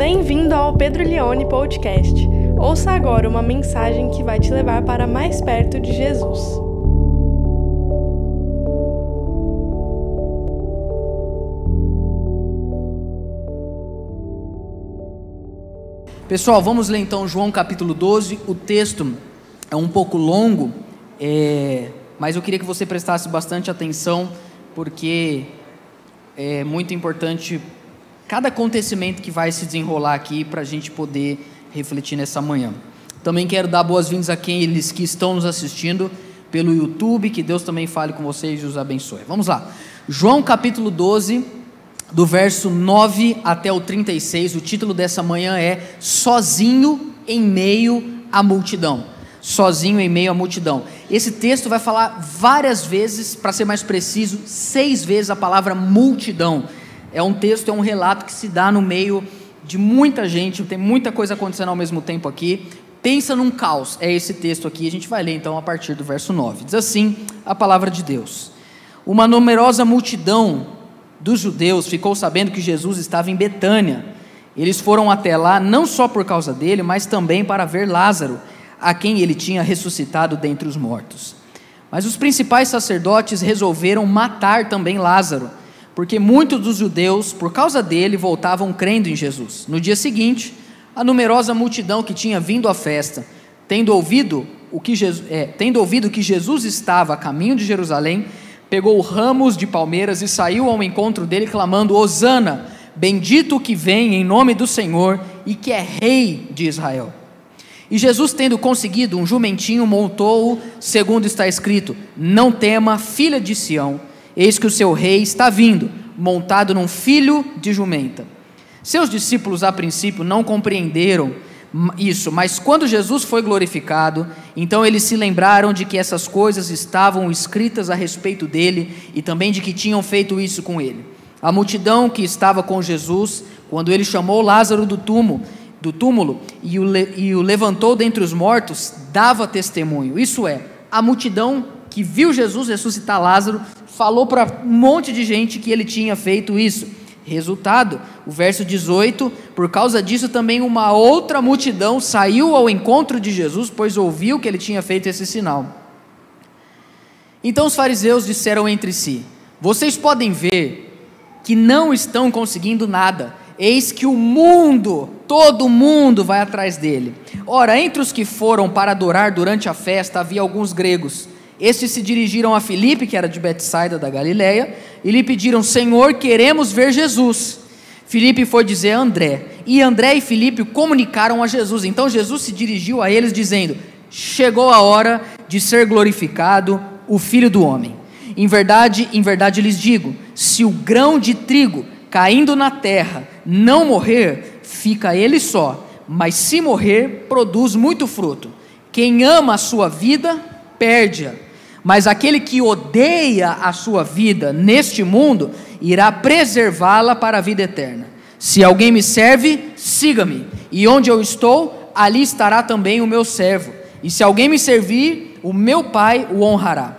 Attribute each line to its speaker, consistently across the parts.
Speaker 1: Bem-vindo ao Pedro Leone Podcast. Ouça agora uma mensagem que vai te levar para mais perto de Jesus.
Speaker 2: Pessoal, vamos ler então João capítulo 12. O texto é um pouco longo, é, mas eu queria que você prestasse bastante atenção, porque é muito importante cada acontecimento que vai se desenrolar aqui para a gente poder refletir nessa manhã. Também quero dar boas-vindas a aqueles que estão nos assistindo pelo YouTube, que Deus também fale com vocês e os abençoe. Vamos lá. João capítulo 12, do verso 9 até o 36. O título dessa manhã é Sozinho em meio à multidão. Sozinho em meio à multidão. Esse texto vai falar várias vezes, para ser mais preciso, seis vezes a palavra multidão. É um texto, é um relato que se dá no meio de muita gente, tem muita coisa acontecendo ao mesmo tempo aqui. Pensa num caos, é esse texto aqui, a gente vai ler então a partir do verso 9. Diz assim a palavra de Deus: Uma numerosa multidão dos judeus ficou sabendo que Jesus estava em Betânia. Eles foram até lá não só por causa dele, mas também para ver Lázaro, a quem ele tinha ressuscitado dentre os mortos. Mas os principais sacerdotes resolveram matar também Lázaro porque muitos dos judeus, por causa dele, voltavam crendo em Jesus. No dia seguinte, a numerosa multidão que tinha vindo à festa, tendo ouvido, o que Jesus, é, tendo ouvido que Jesus estava a caminho de Jerusalém, pegou ramos de palmeiras e saiu ao encontro dele, clamando: Hosana, bendito que vem em nome do Senhor e que é rei de Israel. E Jesus, tendo conseguido um jumentinho, montou-o, segundo está escrito: Não tema, filha de Sião Eis que o seu rei está vindo, montado num filho de jumenta. Seus discípulos, a princípio, não compreenderam isso, mas quando Jesus foi glorificado, então eles se lembraram de que essas coisas estavam escritas a respeito dele e também de que tinham feito isso com ele. A multidão que estava com Jesus, quando ele chamou Lázaro do túmulo, do túmulo e o, e o levantou dentre os mortos, dava testemunho. Isso é, a multidão que viu Jesus ressuscitar Lázaro falou para um monte de gente que ele tinha feito isso. Resultado, o verso 18: por causa disso também uma outra multidão saiu ao encontro de Jesus, pois ouviu que ele tinha feito esse sinal. Então os fariseus disseram entre si: Vocês podem ver que não estão conseguindo nada, eis que o mundo, todo mundo vai atrás dele. Ora, entre os que foram para adorar durante a festa havia alguns gregos. Estes se dirigiram a Filipe, que era de Betsaida da Galileia, e lhe pediram: Senhor, queremos ver Jesus. Filipe foi dizer a André, e André e Filipe comunicaram a Jesus. Então Jesus se dirigiu a eles dizendo: Chegou a hora de ser glorificado o Filho do homem. Em verdade, em verdade lhes digo, se o grão de trigo caindo na terra não morrer, fica ele só, mas se morrer, produz muito fruto. Quem ama a sua vida, perde-a mas aquele que odeia a sua vida neste mundo irá preservá-la para a vida eterna. Se alguém me serve, siga-me, e onde eu estou, ali estará também o meu servo. E se alguém me servir, o meu Pai o honrará.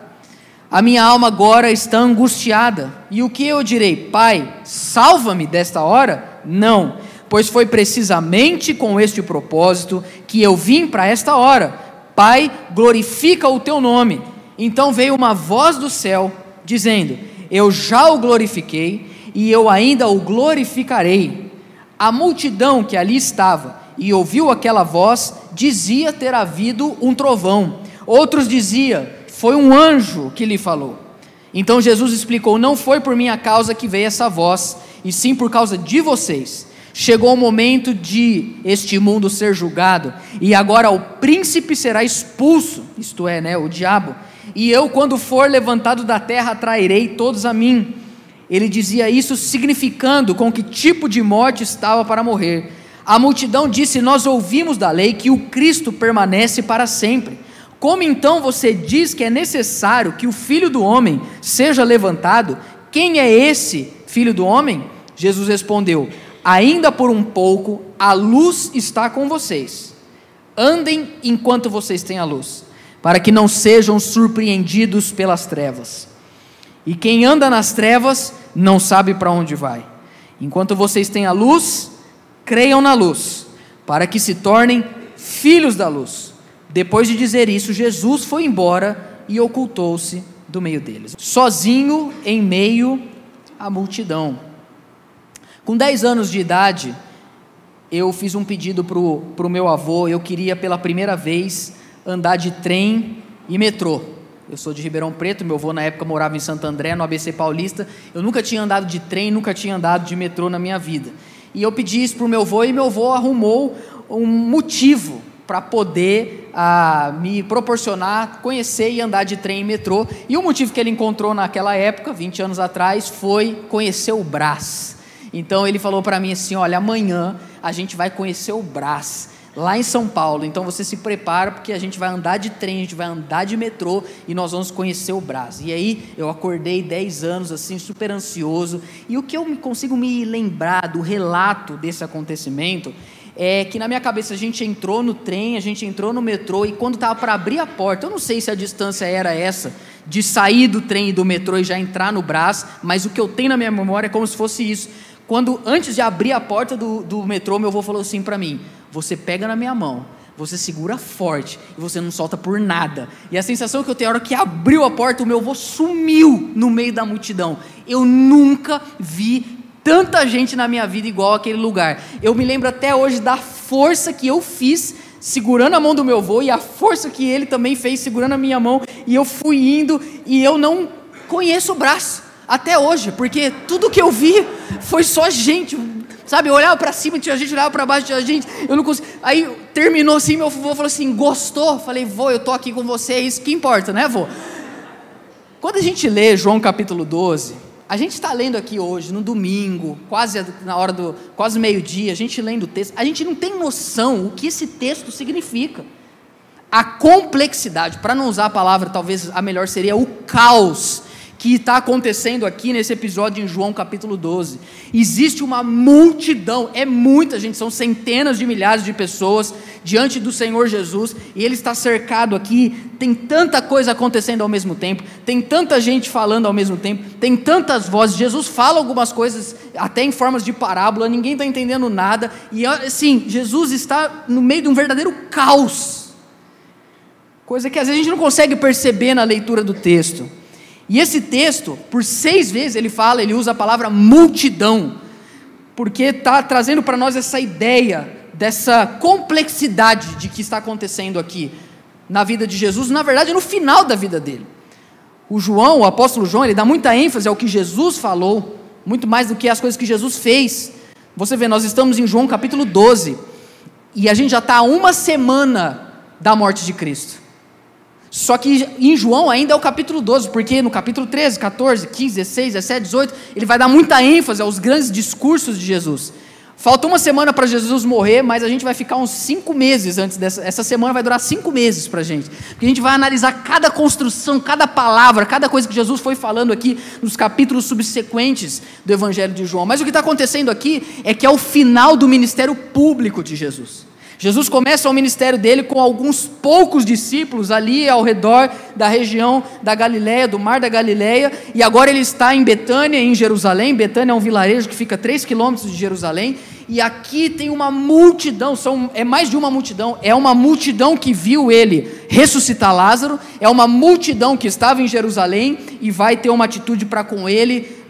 Speaker 2: A minha alma agora está angustiada, e o que eu direi? Pai, salva-me desta hora? Não, pois foi precisamente com este propósito que eu vim para esta hora. Pai, glorifica o teu nome. Então veio uma voz do céu dizendo: Eu já o glorifiquei e eu ainda o glorificarei. A multidão que ali estava e ouviu aquela voz dizia ter havido um trovão. Outros diziam: Foi um anjo que lhe falou. Então Jesus explicou: Não foi por minha causa que veio essa voz, e sim por causa de vocês. Chegou o momento de este mundo ser julgado, e agora o príncipe será expulso, isto é, né, o diabo e eu, quando for levantado da terra, atrairei todos a mim. Ele dizia isso significando com que tipo de morte estava para morrer. A multidão disse: Nós ouvimos da lei que o Cristo permanece para sempre. Como então você diz que é necessário que o filho do homem seja levantado? Quem é esse filho do homem? Jesus respondeu: Ainda por um pouco a luz está com vocês. Andem enquanto vocês têm a luz para que não sejam surpreendidos pelas trevas. E quem anda nas trevas não sabe para onde vai. Enquanto vocês têm a luz, creiam na luz, para que se tornem filhos da luz. Depois de dizer isso, Jesus foi embora e ocultou-se do meio deles, sozinho em meio à multidão. Com 10 anos de idade, eu fiz um pedido para o meu avô, eu queria pela primeira vez andar de trem e metrô. Eu sou de Ribeirão Preto, meu avô na época morava em Santo André, no ABC Paulista. Eu nunca tinha andado de trem, nunca tinha andado de metrô na minha vida. E eu pedi isso para o meu avô e meu avô arrumou um motivo para poder ah, me proporcionar conhecer e andar de trem e metrô. E o motivo que ele encontrou naquela época, 20 anos atrás, foi conhecer o Brás. Então ele falou para mim assim: olha, amanhã a gente vai conhecer o Brás lá em São Paulo. Então você se prepara porque a gente vai andar de trem, a gente vai andar de metrô e nós vamos conhecer o Brás. E aí eu acordei 10 anos assim, super ansioso. E o que eu consigo me lembrar do relato desse acontecimento é que na minha cabeça a gente entrou no trem, a gente entrou no metrô e quando estava para abrir a porta, eu não sei se a distância era essa, de sair do trem e do metrô e já entrar no Brás, mas o que eu tenho na minha memória é como se fosse isso. Quando antes de abrir a porta do, do metrô, meu avô falou assim para mim: você pega na minha mão, você segura forte e você não solta por nada. E a sensação que eu tenho a hora que abriu a porta, o meu avô sumiu no meio da multidão. Eu nunca vi tanta gente na minha vida igual aquele lugar. Eu me lembro até hoje da força que eu fiz segurando a mão do meu avô e a força que ele também fez segurando a minha mão e eu fui indo e eu não conheço o braço até hoje, porque tudo que eu vi foi só gente, Sabe, eu olhava para cima, tinha gente, olhava para baixo, tinha gente, eu não consigo. Aí terminou assim, meu avô falou assim: gostou? Falei, vô, eu tô aqui com você, é isso que importa, né, vô? Quando a gente lê João capítulo 12, a gente está lendo aqui hoje, no domingo, quase na hora do, quase meio-dia, a gente lendo o texto, a gente não tem noção o que esse texto significa. A complexidade, para não usar a palavra, talvez a melhor seria o caos que está acontecendo aqui nesse episódio em João capítulo 12. Existe uma multidão, é muita gente, são centenas de milhares de pessoas diante do Senhor Jesus, e ele está cercado aqui, tem tanta coisa acontecendo ao mesmo tempo, tem tanta gente falando ao mesmo tempo, tem tantas vozes. Jesus fala algumas coisas até em formas de parábola, ninguém está entendendo nada, e assim, Jesus está no meio de um verdadeiro caos. Coisa que às vezes a gente não consegue perceber na leitura do texto. E esse texto, por seis vezes ele fala, ele usa a palavra multidão, porque está trazendo para nós essa ideia dessa complexidade de que está acontecendo aqui na vida de Jesus, na verdade no final da vida dele. O João, o apóstolo João, ele dá muita ênfase ao que Jesus falou, muito mais do que as coisas que Jesus fez. Você vê, nós estamos em João capítulo 12, e a gente já está uma semana da morte de Cristo. Só que em João ainda é o capítulo 12, porque no capítulo 13, 14, 15, 16, 17, 18, ele vai dar muita ênfase aos grandes discursos de Jesus. Falta uma semana para Jesus morrer, mas a gente vai ficar uns cinco meses antes dessa. Essa semana vai durar cinco meses para a gente. Porque a gente vai analisar cada construção, cada palavra, cada coisa que Jesus foi falando aqui nos capítulos subsequentes do Evangelho de João. Mas o que está acontecendo aqui é que é o final do ministério público de Jesus. Jesus começa o ministério dele com alguns poucos discípulos ali ao redor da região da Galiléia, do mar da Galiléia, e agora ele está em Betânia, em Jerusalém. Betânia é um vilarejo que fica a 3 quilômetros de Jerusalém, e aqui tem uma multidão, são, é mais de uma multidão, é uma multidão que viu ele ressuscitar Lázaro, é uma multidão que estava em Jerusalém e vai ter uma atitude para com ele,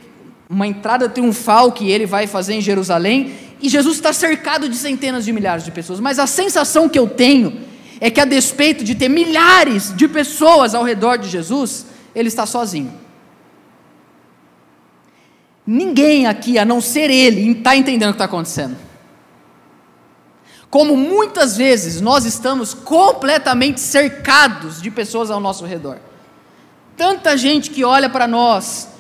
Speaker 2: uma entrada triunfal que ele vai fazer em Jerusalém, e Jesus está cercado de centenas de milhares de pessoas, mas a sensação que eu tenho é que, a despeito de ter milhares de pessoas ao redor de Jesus, ele está sozinho. Ninguém aqui, a não ser ele, está entendendo o que está acontecendo. Como muitas vezes nós estamos completamente cercados de pessoas ao nosso redor. Tanta gente que olha para nós,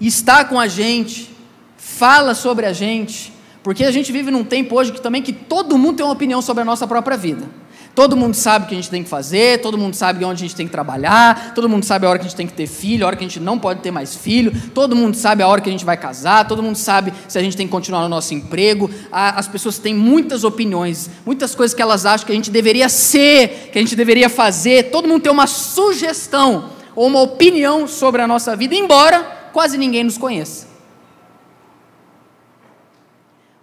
Speaker 2: está com a gente, fala sobre a gente, porque a gente vive num tempo hoje que também que todo mundo tem uma opinião sobre a nossa própria vida. Todo mundo sabe o que a gente tem que fazer, todo mundo sabe onde a gente tem que trabalhar, todo mundo sabe a hora que a gente tem que ter filho, a hora que a gente não pode ter mais filho, todo mundo sabe a hora que a gente vai casar, todo mundo sabe se a gente tem que continuar no nosso emprego. As pessoas têm muitas opiniões, muitas coisas que elas acham que a gente deveria ser, que a gente deveria fazer. Todo mundo tem uma sugestão ou uma opinião sobre a nossa vida, embora quase ninguém nos conheça.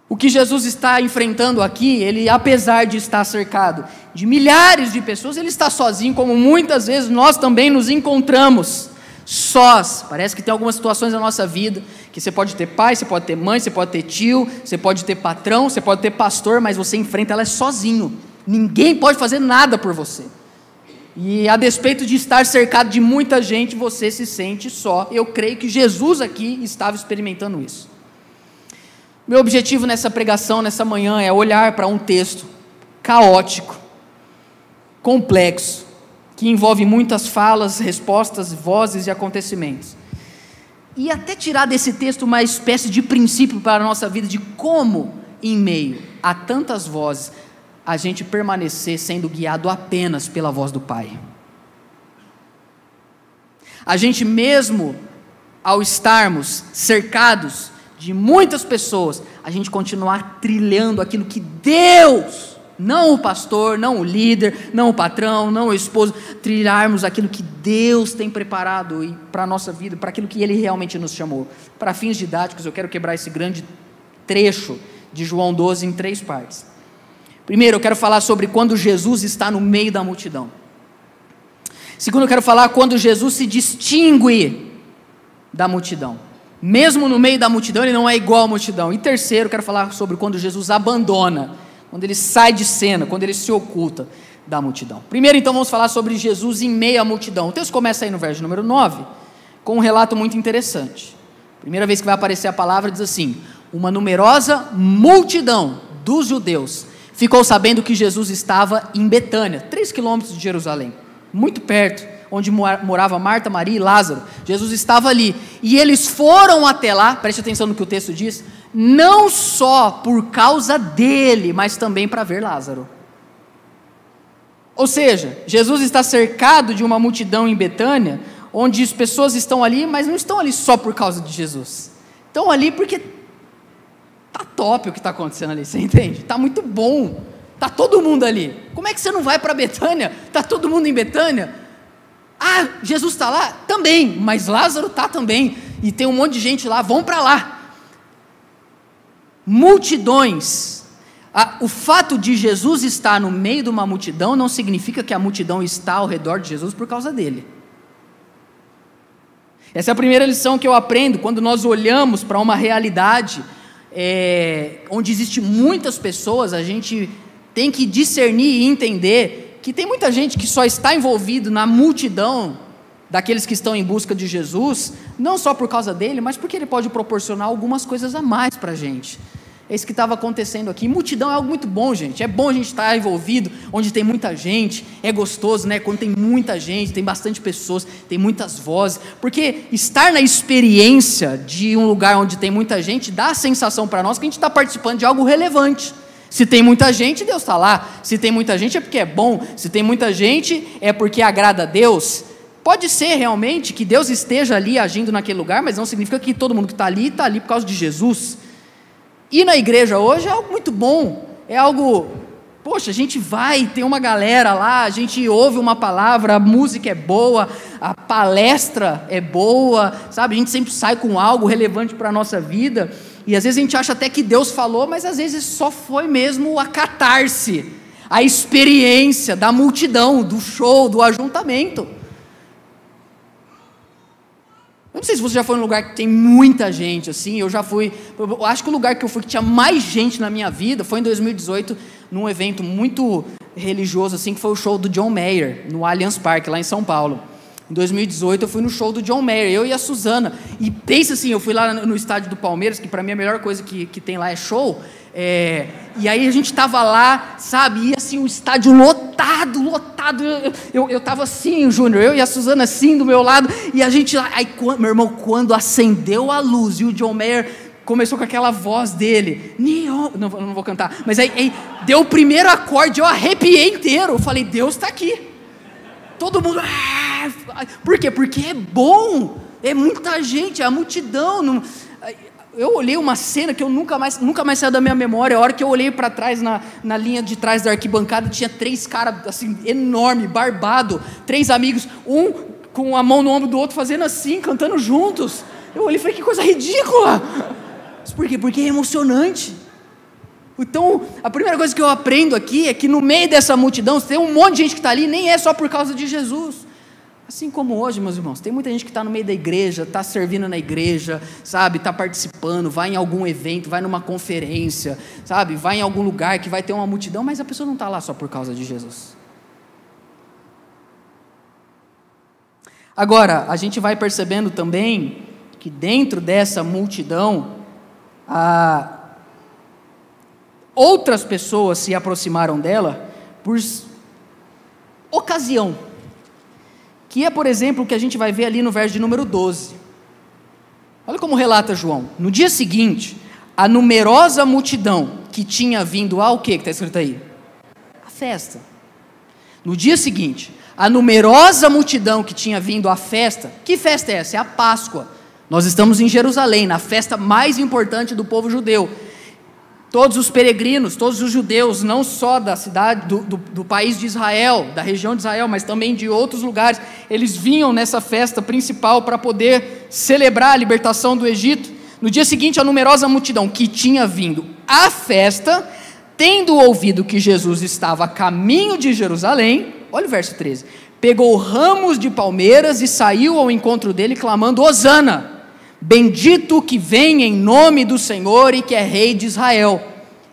Speaker 2: O que Jesus está enfrentando aqui, ele, apesar de estar cercado de milhares de pessoas, ele está sozinho, como muitas vezes nós também nos encontramos sós. Parece que tem algumas situações na nossa vida que você pode ter pai, você pode ter mãe, você pode ter tio, você pode ter patrão, você pode ter pastor, mas você enfrenta ela sozinho. Ninguém pode fazer nada por você. E a despeito de estar cercado de muita gente, você se sente só. Eu creio que Jesus aqui estava experimentando isso. Meu objetivo nessa pregação, nessa manhã, é olhar para um texto caótico, complexo, que envolve muitas falas, respostas, vozes e acontecimentos. E até tirar desse texto uma espécie de princípio para a nossa vida de como, em meio a tantas vozes, a gente permanecer sendo guiado apenas pela voz do Pai. A gente mesmo ao estarmos cercados de muitas pessoas, a gente continuar trilhando aquilo que Deus, não o pastor, não o líder, não o patrão, não o esposo, trilharmos aquilo que Deus tem preparado para a nossa vida, para aquilo que Ele realmente nos chamou. Para fins didáticos, eu quero quebrar esse grande trecho de João 12 em três partes. Primeiro, eu quero falar sobre quando Jesus está no meio da multidão. Segundo, eu quero falar quando Jesus se distingue da multidão. Mesmo no meio da multidão, ele não é igual à multidão. E terceiro, eu quero falar sobre quando Jesus abandona, quando ele sai de cena, quando ele se oculta da multidão. Primeiro, então, vamos falar sobre Jesus em meio à multidão. O texto começa aí no verso número 9, com um relato muito interessante. Primeira vez que vai aparecer a palavra, diz assim: Uma numerosa multidão dos judeus ficou sabendo que Jesus estava em Betânia, três quilômetros de Jerusalém, muito perto, onde morava Marta, Maria e Lázaro. Jesus estava ali. E eles foram até lá, preste atenção no que o texto diz, não só por causa dele, mas também para ver Lázaro. Ou seja, Jesus está cercado de uma multidão em Betânia, onde as pessoas estão ali, mas não estão ali só por causa de Jesus. Estão ali porque Tá top o que está acontecendo ali, você entende? Tá muito bom. Tá todo mundo ali. Como é que você não vai para Betânia? Tá todo mundo em Betânia? Ah, Jesus está lá? Também, mas Lázaro está também. E tem um monte de gente lá, vão para lá. Multidões. O fato de Jesus estar no meio de uma multidão não significa que a multidão está ao redor de Jesus por causa dele. Essa é a primeira lição que eu aprendo quando nós olhamos para uma realidade é, onde existe muitas pessoas, a gente tem que discernir e entender que tem muita gente que só está envolvido na multidão daqueles que estão em busca de Jesus, não só por causa dele, mas porque ele pode proporcionar algumas coisas a mais para a gente. É isso que estava acontecendo aqui. Multidão é algo muito bom, gente. É bom a gente estar envolvido onde tem muita gente. É gostoso, né? Quando tem muita gente, tem bastante pessoas, tem muitas vozes. Porque estar na experiência de um lugar onde tem muita gente dá a sensação para nós que a gente está participando de algo relevante. Se tem muita gente, Deus está lá. Se tem muita gente, é porque é bom. Se tem muita gente, é porque agrada a Deus. Pode ser realmente que Deus esteja ali agindo naquele lugar, mas não significa que todo mundo que está ali está ali por causa de Jesus. Ir na igreja hoje é algo muito bom, é algo. Poxa, a gente vai, tem uma galera lá, a gente ouve uma palavra, a música é boa, a palestra é boa, sabe? A gente sempre sai com algo relevante para a nossa vida. E às vezes a gente acha até que Deus falou, mas às vezes só foi mesmo a catarse, a experiência da multidão, do show, do ajuntamento. Eu não sei se você já foi num lugar que tem muita gente, assim, eu já fui. Eu acho que o lugar que eu fui que tinha mais gente na minha vida foi em 2018, num evento muito religioso, assim, que foi o show do John Mayer, no Allianz Parque, lá em São Paulo. Em 2018 eu fui no show do John Mayer, eu e a Suzana. E pensa assim, eu fui lá no estádio do Palmeiras, que para mim a melhor coisa que, que tem lá é show. É, e aí a gente estava lá, sabe, e assim, o estádio lotado, lotado. Eu, eu, tava assim, Júnior, eu e a Suzana assim do meu lado, e a gente lá. Aí, meu irmão, quando acendeu a luz e o John Mayer começou com aquela voz dele, não, não vou cantar, mas aí, aí, deu o primeiro acorde, eu arrepiei inteiro. Eu falei, Deus está aqui. Todo mundo. Ah! Por quê? Porque é bom, é muita gente, é a multidão. Não, eu olhei uma cena que eu nunca mais, nunca mais saiu da minha memória. A hora que eu olhei para trás, na, na linha de trás da arquibancada, tinha três caras, assim, enorme, barbado, três amigos, um com a mão no ombro do outro, fazendo assim, cantando juntos. Eu olhei e falei, que coisa ridícula! Mas por quê? Porque é emocionante. Então, a primeira coisa que eu aprendo aqui é que no meio dessa multidão, tem um monte de gente que está ali, nem é só por causa de Jesus. Assim como hoje, meus irmãos, tem muita gente que está no meio da igreja, está servindo na igreja, sabe, está participando, vai em algum evento, vai numa conferência, sabe, vai em algum lugar que vai ter uma multidão, mas a pessoa não está lá só por causa de Jesus. Agora, a gente vai percebendo também que dentro dessa multidão, Outras pessoas se aproximaram dela por ocasião, que é, por exemplo, o que a gente vai ver ali no verso de número 12. Olha como relata João. No dia seguinte, a numerosa multidão que tinha vindo ao que que está escrito aí? A festa. No dia seguinte, a numerosa multidão que tinha vindo à festa, que festa é essa? É a Páscoa. Nós estamos em Jerusalém, na festa mais importante do povo judeu. Todos os peregrinos, todos os judeus, não só da cidade, do, do, do, país de Israel, da região de Israel, mas também de outros lugares, eles vinham nessa festa principal para poder celebrar a libertação do Egito. No dia seguinte, a numerosa multidão que tinha vindo à festa, tendo ouvido que Jesus estava a caminho de Jerusalém, olha o verso 13: pegou ramos de palmeiras e saiu ao encontro dele, clamando: Hosana! Bendito que vem em nome do Senhor e que é rei de Israel.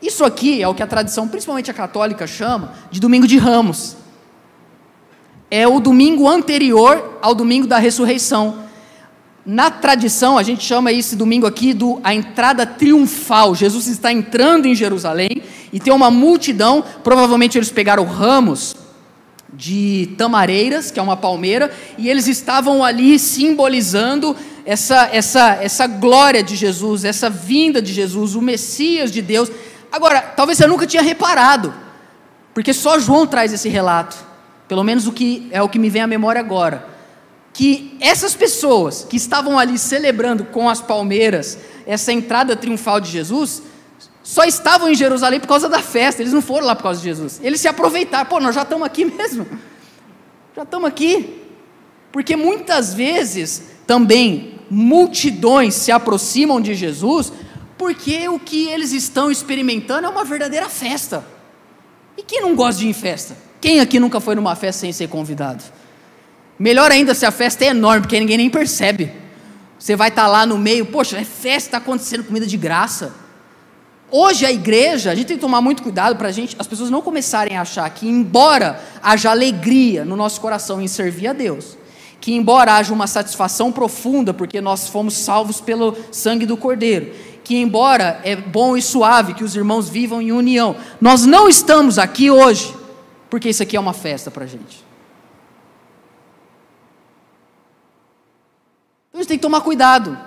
Speaker 2: Isso aqui é o que a tradição, principalmente a católica, chama de domingo de ramos. É o domingo anterior ao domingo da ressurreição. Na tradição, a gente chama esse domingo aqui do a entrada triunfal. Jesus está entrando em Jerusalém e tem uma multidão, provavelmente eles pegaram ramos de tamareiras, que é uma palmeira, e eles estavam ali simbolizando essa, essa, essa glória de Jesus, essa vinda de Jesus, o Messias de Deus. Agora, talvez você nunca tinha reparado, porque só João traz esse relato, pelo menos o que é o que me vem à memória agora, que essas pessoas que estavam ali celebrando com as palmeiras essa entrada triunfal de Jesus, só estavam em Jerusalém por causa da festa, eles não foram lá por causa de Jesus. Eles se aproveitaram, pô, nós já estamos aqui mesmo. Já estamos aqui. Porque muitas vezes também multidões se aproximam de Jesus porque o que eles estão experimentando é uma verdadeira festa. E quem não gosta de ir em festa? Quem aqui nunca foi numa festa sem ser convidado? Melhor ainda se a festa é enorme, porque ninguém nem percebe. Você vai estar lá no meio, poxa, é festa, está acontecendo comida de graça. Hoje a igreja, a gente tem que tomar muito cuidado para gente, as pessoas não começarem a achar que, embora haja alegria no nosso coração em servir a Deus, que, embora haja uma satisfação profunda, porque nós fomos salvos pelo sangue do Cordeiro, que, embora é bom e suave que os irmãos vivam em união, nós não estamos aqui hoje porque isso aqui é uma festa para a gente. Então a gente tem que tomar cuidado,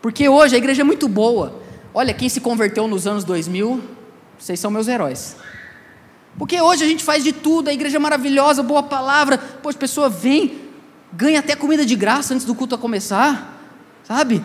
Speaker 2: porque hoje a igreja é muito boa. Olha, quem se converteu nos anos 2000, vocês são meus heróis. Porque hoje a gente faz de tudo, a igreja é maravilhosa, boa palavra, pois pessoa vem, ganha até comida de graça antes do culto a começar, sabe?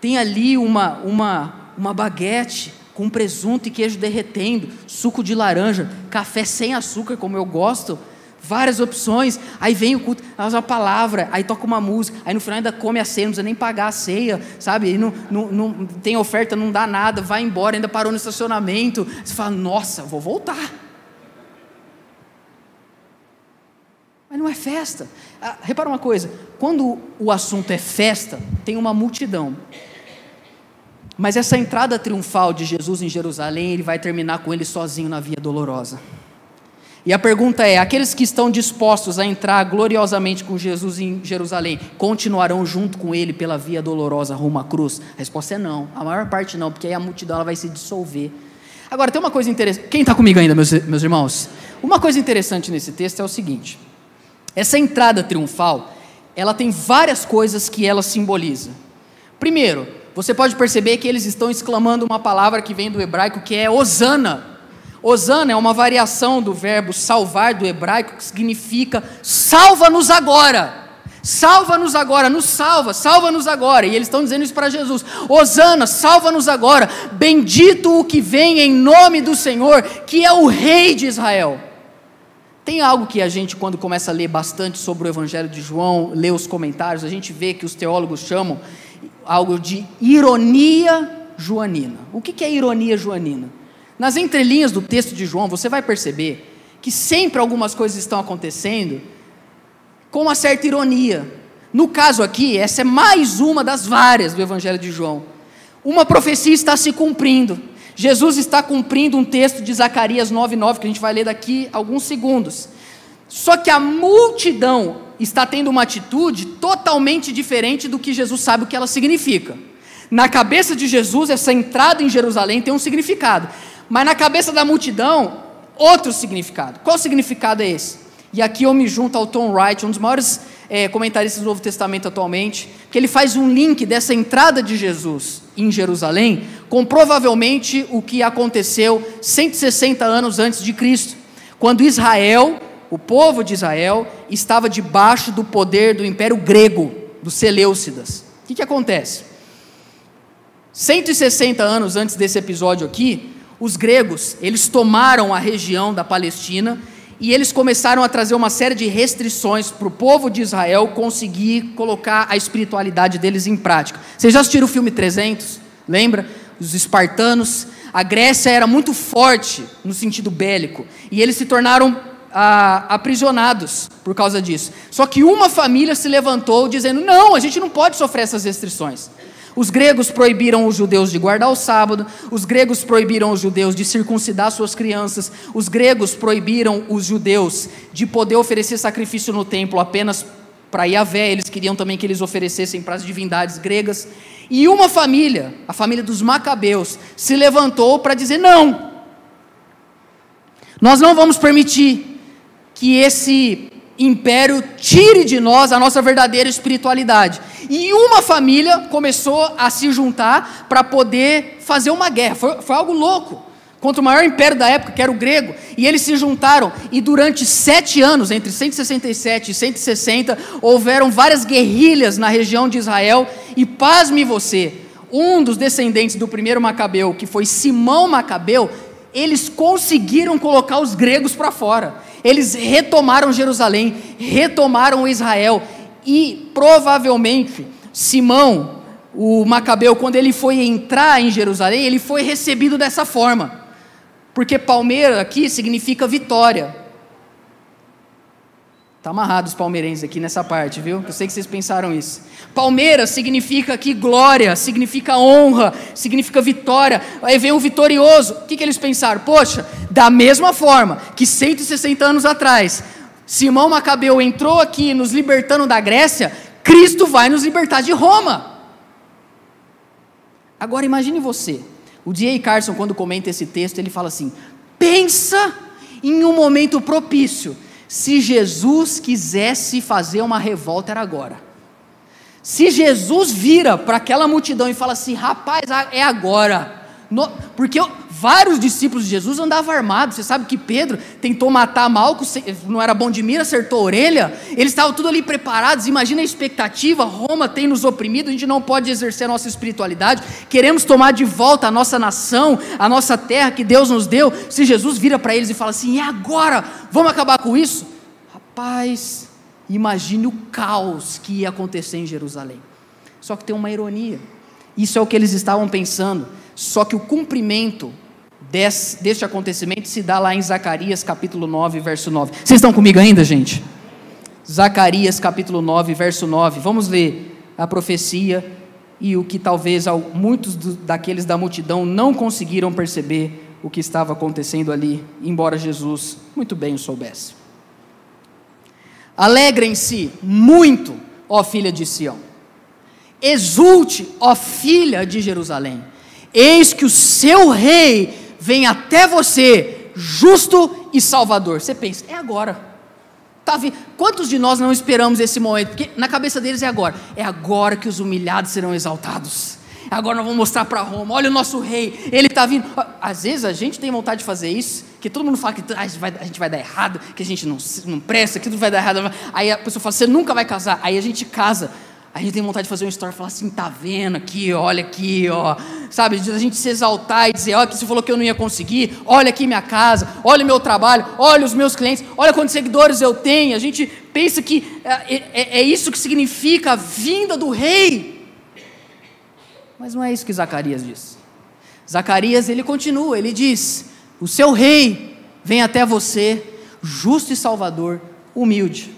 Speaker 2: Tem ali uma, uma, uma baguete com presunto e queijo derretendo, suco de laranja, café sem açúcar, como eu gosto, várias opções. Aí vem o culto, usa a palavra, aí toca uma música, aí no final ainda come a ceia, não precisa nem pagar a ceia, sabe? Não, não, não tem oferta, não dá nada, vai embora, ainda parou no estacionamento. Você fala, nossa, vou voltar. Mas não é festa. Ah, repara uma coisa: quando o assunto é festa, tem uma multidão. Mas essa entrada triunfal de Jesus em Jerusalém, ele vai terminar com ele sozinho na via dolorosa. E a pergunta é: aqueles que estão dispostos a entrar gloriosamente com Jesus em Jerusalém, continuarão junto com ele pela via dolorosa rumo à cruz? A resposta é não. A maior parte não, porque aí a multidão ela vai se dissolver. Agora, tem uma coisa interessante. Quem está comigo ainda, meus, meus irmãos? Uma coisa interessante nesse texto é o seguinte: essa entrada triunfal, ela tem várias coisas que ela simboliza. Primeiro, você pode perceber que eles estão exclamando uma palavra que vem do hebraico que é Osana. Osana é uma variação do verbo salvar do hebraico que significa salva-nos agora. Salva-nos agora, nos salva, salva-nos agora. E eles estão dizendo isso para Jesus: Osana, salva-nos agora. Bendito o que vem em nome do Senhor, que é o Rei de Israel. Tem algo que a gente, quando começa a ler bastante sobre o Evangelho de João, lê os comentários, a gente vê que os teólogos chamam algo de ironia joanina. O que é ironia joanina? Nas entrelinhas do texto de João, você vai perceber que sempre algumas coisas estão acontecendo com uma certa ironia. No caso aqui, essa é mais uma das várias do Evangelho de João. Uma profecia está se cumprindo. Jesus está cumprindo um texto de Zacarias 9:9 que a gente vai ler daqui alguns segundos. Só que a multidão está tendo uma atitude totalmente diferente do que Jesus sabe o que ela significa. Na cabeça de Jesus, essa entrada em Jerusalém tem um significado, mas na cabeça da multidão, outro significado. Qual significado é esse? E aqui eu me junto ao Tom Wright, um dos maiores é, comentaristas do Novo Testamento atualmente, que ele faz um link dessa entrada de Jesus em Jerusalém com provavelmente o que aconteceu 160 anos antes de Cristo, quando Israel, o povo de Israel, estava debaixo do poder do Império Grego, dos Seleucidas. O que, que acontece? 160 anos antes desse episódio aqui, os gregos, eles tomaram a região da Palestina e eles começaram a trazer uma série de restrições para o povo de Israel conseguir colocar a espiritualidade deles em prática. Vocês já assistiram o filme 300? Lembra? Os espartanos. A Grécia era muito forte no sentido bélico e eles se tornaram ah, aprisionados por causa disso. Só que uma família se levantou dizendo: não, a gente não pode sofrer essas restrições. Os gregos proibiram os judeus de guardar o sábado, os gregos proibiram os judeus de circuncidar suas crianças, os gregos proibiram os judeus de poder oferecer sacrifício no templo apenas para Yahvé, eles queriam também que eles oferecessem para as divindades gregas. E uma família, a família dos Macabeus, se levantou para dizer: não, nós não vamos permitir que esse império tire de nós a nossa verdadeira espiritualidade. E uma família começou a se juntar para poder fazer uma guerra. Foi, foi, algo louco. Contra o maior império da época, que era o grego. E eles se juntaram. E durante sete anos, entre 167 e 160, houveram várias guerrilhas na região de Israel. E pasme você, um dos descendentes do primeiro Macabeu, que foi Simão Macabeu, eles conseguiram colocar os gregos para fora. Eles retomaram Jerusalém, retomaram Israel e provavelmente Simão, o Macabeu, quando ele foi entrar em Jerusalém, ele foi recebido dessa forma. Porque Palmeira aqui significa vitória. Está amarrado os palmeirenses aqui nessa parte, viu? Eu sei que vocês pensaram isso. Palmeiras significa aqui glória, significa honra, significa vitória. Aí vem o vitorioso. O que, que eles pensaram? Poxa, da mesma forma que 160 anos atrás, Simão Macabeu entrou aqui nos libertando da Grécia, Cristo vai nos libertar de Roma. Agora imagine você. O D.A. Carson, quando comenta esse texto, ele fala assim: pensa em um momento propício se Jesus quisesse fazer uma revolta, era agora. Se Jesus vira para aquela multidão e fala assim: rapaz, é agora. No, porque eu, vários discípulos de Jesus andavam armados. Você sabe que Pedro tentou matar Malco, não era bom de mira, acertou a orelha. Eles estavam tudo ali preparados. Imagina a expectativa: Roma tem nos oprimido, a gente não pode exercer a nossa espiritualidade. Queremos tomar de volta a nossa nação, a nossa terra que Deus nos deu. Se Jesus vira para eles e fala assim: e agora? Vamos acabar com isso? Rapaz, imagine o caos que ia acontecer em Jerusalém. Só que tem uma ironia. Isso é o que eles estavam pensando. Só que o cumprimento desse, deste acontecimento se dá lá em Zacarias capítulo 9, verso 9. Vocês estão comigo ainda, gente? Zacarias capítulo 9, verso 9. Vamos ler a profecia e o que talvez muitos daqueles da multidão não conseguiram perceber o que estava acontecendo ali, embora Jesus muito bem o soubesse. Alegrem-se muito, ó filha de Sião. Exulte, ó filha de Jerusalém. Eis que o seu rei vem até você, justo e salvador. Você pensa, é agora. Tá, quantos de nós não esperamos esse momento? Porque na cabeça deles é agora. É agora que os humilhados serão exaltados. Agora nós vamos mostrar para Roma. Olha o nosso rei, ele está vindo. Às vezes a gente tem vontade de fazer isso, que todo mundo fala que ah, a, gente vai, a gente vai dar errado, que a gente não, não presta, que tudo vai dar errado. Aí a pessoa fala, você nunca vai casar. Aí a gente casa. A gente tem vontade de fazer uma história e falar assim, tá vendo aqui, olha aqui, ó. Sabe, a gente se exaltar e dizer, olha que você falou que eu não ia conseguir, olha aqui minha casa, olha meu trabalho, olha os meus clientes, olha quantos seguidores eu tenho. A gente pensa que é, é, é isso que significa a vinda do rei. Mas não é isso que Zacarias diz. Zacarias, ele continua, ele diz: O seu rei vem até você, justo e salvador, humilde,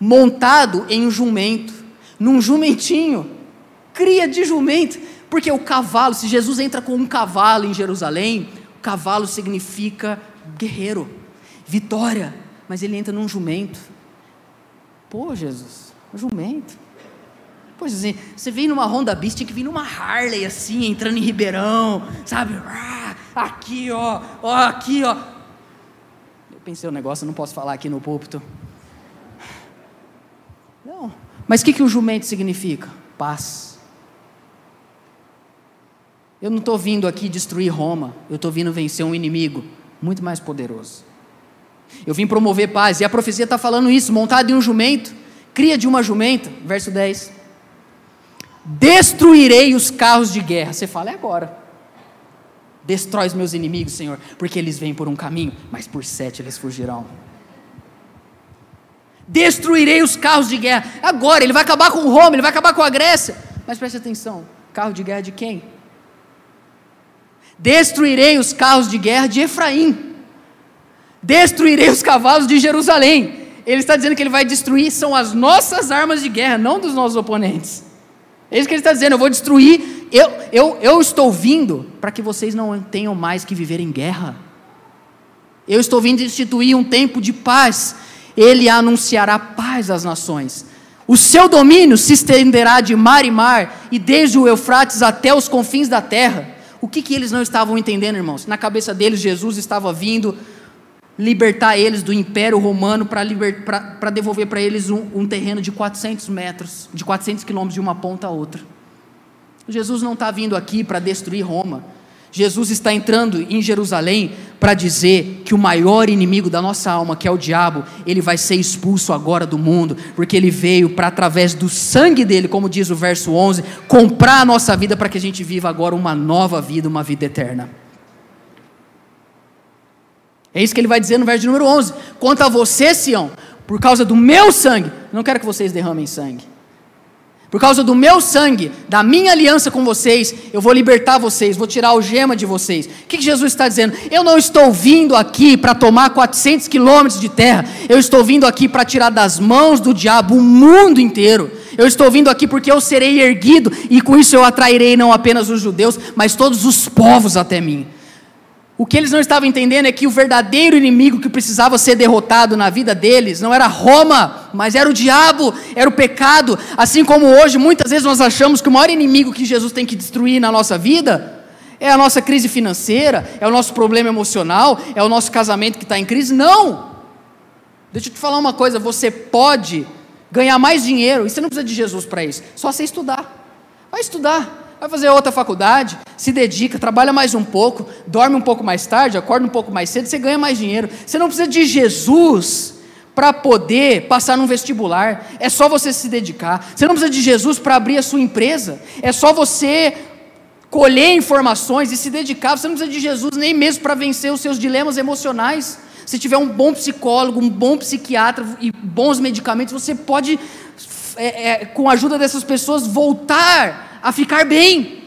Speaker 2: montado em um jumento, num jumentinho, cria de jumento, porque o cavalo, se Jesus entra com um cavalo em Jerusalém, o cavalo significa guerreiro, vitória, mas ele entra num jumento. Pô, Jesus, um jumento. Pois assim, você vem numa Honda Beast, tinha que vir numa Harley assim, entrando em Ribeirão, sabe? Ah, aqui, ó, ó, aqui, ó. Eu pensei um negócio, não posso falar aqui no púlpito. Não. Mas o que, que o jumento significa? Paz. Eu não estou vindo aqui destruir Roma, eu estou vindo vencer um inimigo muito mais poderoso. Eu vim promover paz, e a profecia está falando isso, montado em um jumento, cria de uma jumenta, verso 10 destruirei os carros de guerra. Você fala, é agora. Destrói os meus inimigos, Senhor, porque eles vêm por um caminho, mas por sete eles fugirão. Destruirei os carros de guerra. Agora, ele vai acabar com Roma, ele vai acabar com a Grécia. Mas preste atenção: carro de guerra de quem? Destruirei os carros de guerra de Efraim. Destruirei os cavalos de Jerusalém. Ele está dizendo que ele vai destruir, são as nossas armas de guerra, não dos nossos oponentes. É isso que ele está dizendo, eu vou destruir. Eu, eu, eu estou vindo para que vocês não tenham mais que viver em guerra. Eu estou vindo instituir um tempo de paz. Ele anunciará paz às nações. O seu domínio se estenderá de mar e mar, e desde o Eufrates até os confins da terra. O que, que eles não estavam entendendo, irmãos? Na cabeça deles, Jesus estava vindo libertar eles do Império Romano para devolver para eles um, um, terreno de 400 metros, de 400 quilômetros de uma ponta a outra. Jesus não está vindo aqui para destruir Roma. Jesus está entrando em Jerusalém para dizer que o maior inimigo da nossa alma, que é o diabo, ele vai ser expulso agora do mundo, porque ele veio para, através do sangue dele, como diz o verso 11, comprar a nossa vida para que a gente viva agora uma nova vida, uma vida eterna. É isso que ele vai dizer no verso número 11. Quanto a você, Sião, por causa do meu sangue, não quero que vocês derramem sangue. Por causa do meu sangue, da minha aliança com vocês, eu vou libertar vocês, vou tirar o gema de vocês. O que, que Jesus está dizendo? Eu não estou vindo aqui para tomar 400 quilômetros de terra, eu estou vindo aqui para tirar das mãos do diabo o mundo inteiro. Eu estou vindo aqui porque eu serei erguido e com isso eu atrairei não apenas os judeus, mas todos os povos até mim. O que eles não estavam entendendo é que o verdadeiro inimigo que precisava ser derrotado na vida deles não era Roma, mas era o diabo, era o pecado. Assim como hoje, muitas vezes nós achamos que o maior inimigo que Jesus tem que destruir na nossa vida é a nossa crise financeira, é o nosso problema emocional, é o nosso casamento que está em crise. Não! Deixa eu te falar uma coisa: você pode ganhar mais dinheiro, e você não precisa de Jesus para isso, só você estudar. Vai estudar vai fazer outra faculdade, se dedica, trabalha mais um pouco, dorme um pouco mais tarde, acorda um pouco mais cedo, você ganha mais dinheiro. Você não precisa de Jesus para poder passar num vestibular, é só você se dedicar. Você não precisa de Jesus para abrir a sua empresa, é só você colher informações e se dedicar. Você não precisa de Jesus nem mesmo para vencer os seus dilemas emocionais. Se tiver um bom psicólogo, um bom psiquiatra e bons medicamentos, você pode, é, é, com a ajuda dessas pessoas, voltar a ficar bem.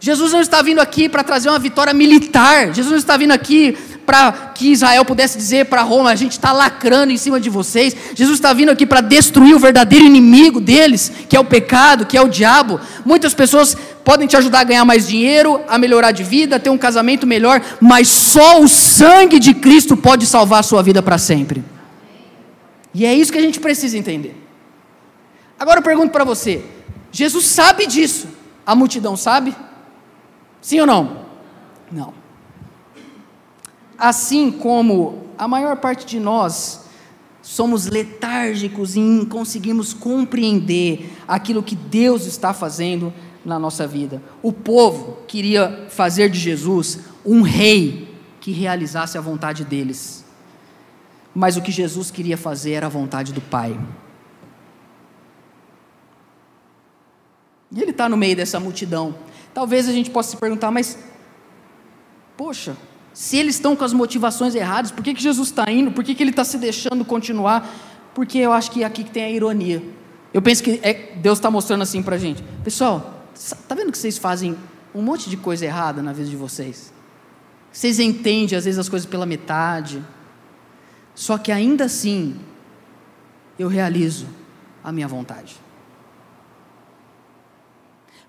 Speaker 2: Jesus não está vindo aqui para trazer uma vitória militar. Jesus não está vindo aqui para que Israel pudesse dizer para Roma: a gente está lacrando em cima de vocês. Jesus está vindo aqui para destruir o verdadeiro inimigo deles, que é o pecado, que é o diabo. Muitas pessoas podem te ajudar a ganhar mais dinheiro, a melhorar de vida, ter um casamento melhor, mas só o sangue de Cristo pode salvar a sua vida para sempre. E é isso que a gente precisa entender. Agora eu pergunto para você: Jesus sabe disso. A multidão sabe? Sim ou não? Não. Assim como a maior parte de nós somos letárgicos em conseguirmos compreender aquilo que Deus está fazendo na nossa vida. O povo queria fazer de Jesus um rei que realizasse a vontade deles. Mas o que Jesus queria fazer era a vontade do Pai. E ele está no meio dessa multidão. Talvez a gente possa se perguntar, mas, poxa, se eles estão com as motivações erradas, por que, que Jesus está indo? Por que, que ele está se deixando continuar? Porque eu acho que é aqui que tem a ironia. Eu penso que é, Deus está mostrando assim para a gente. Pessoal, está vendo que vocês fazem um monte de coisa errada na vida de vocês. Vocês entendem às vezes as coisas pela metade. Só que ainda assim, eu realizo a minha vontade.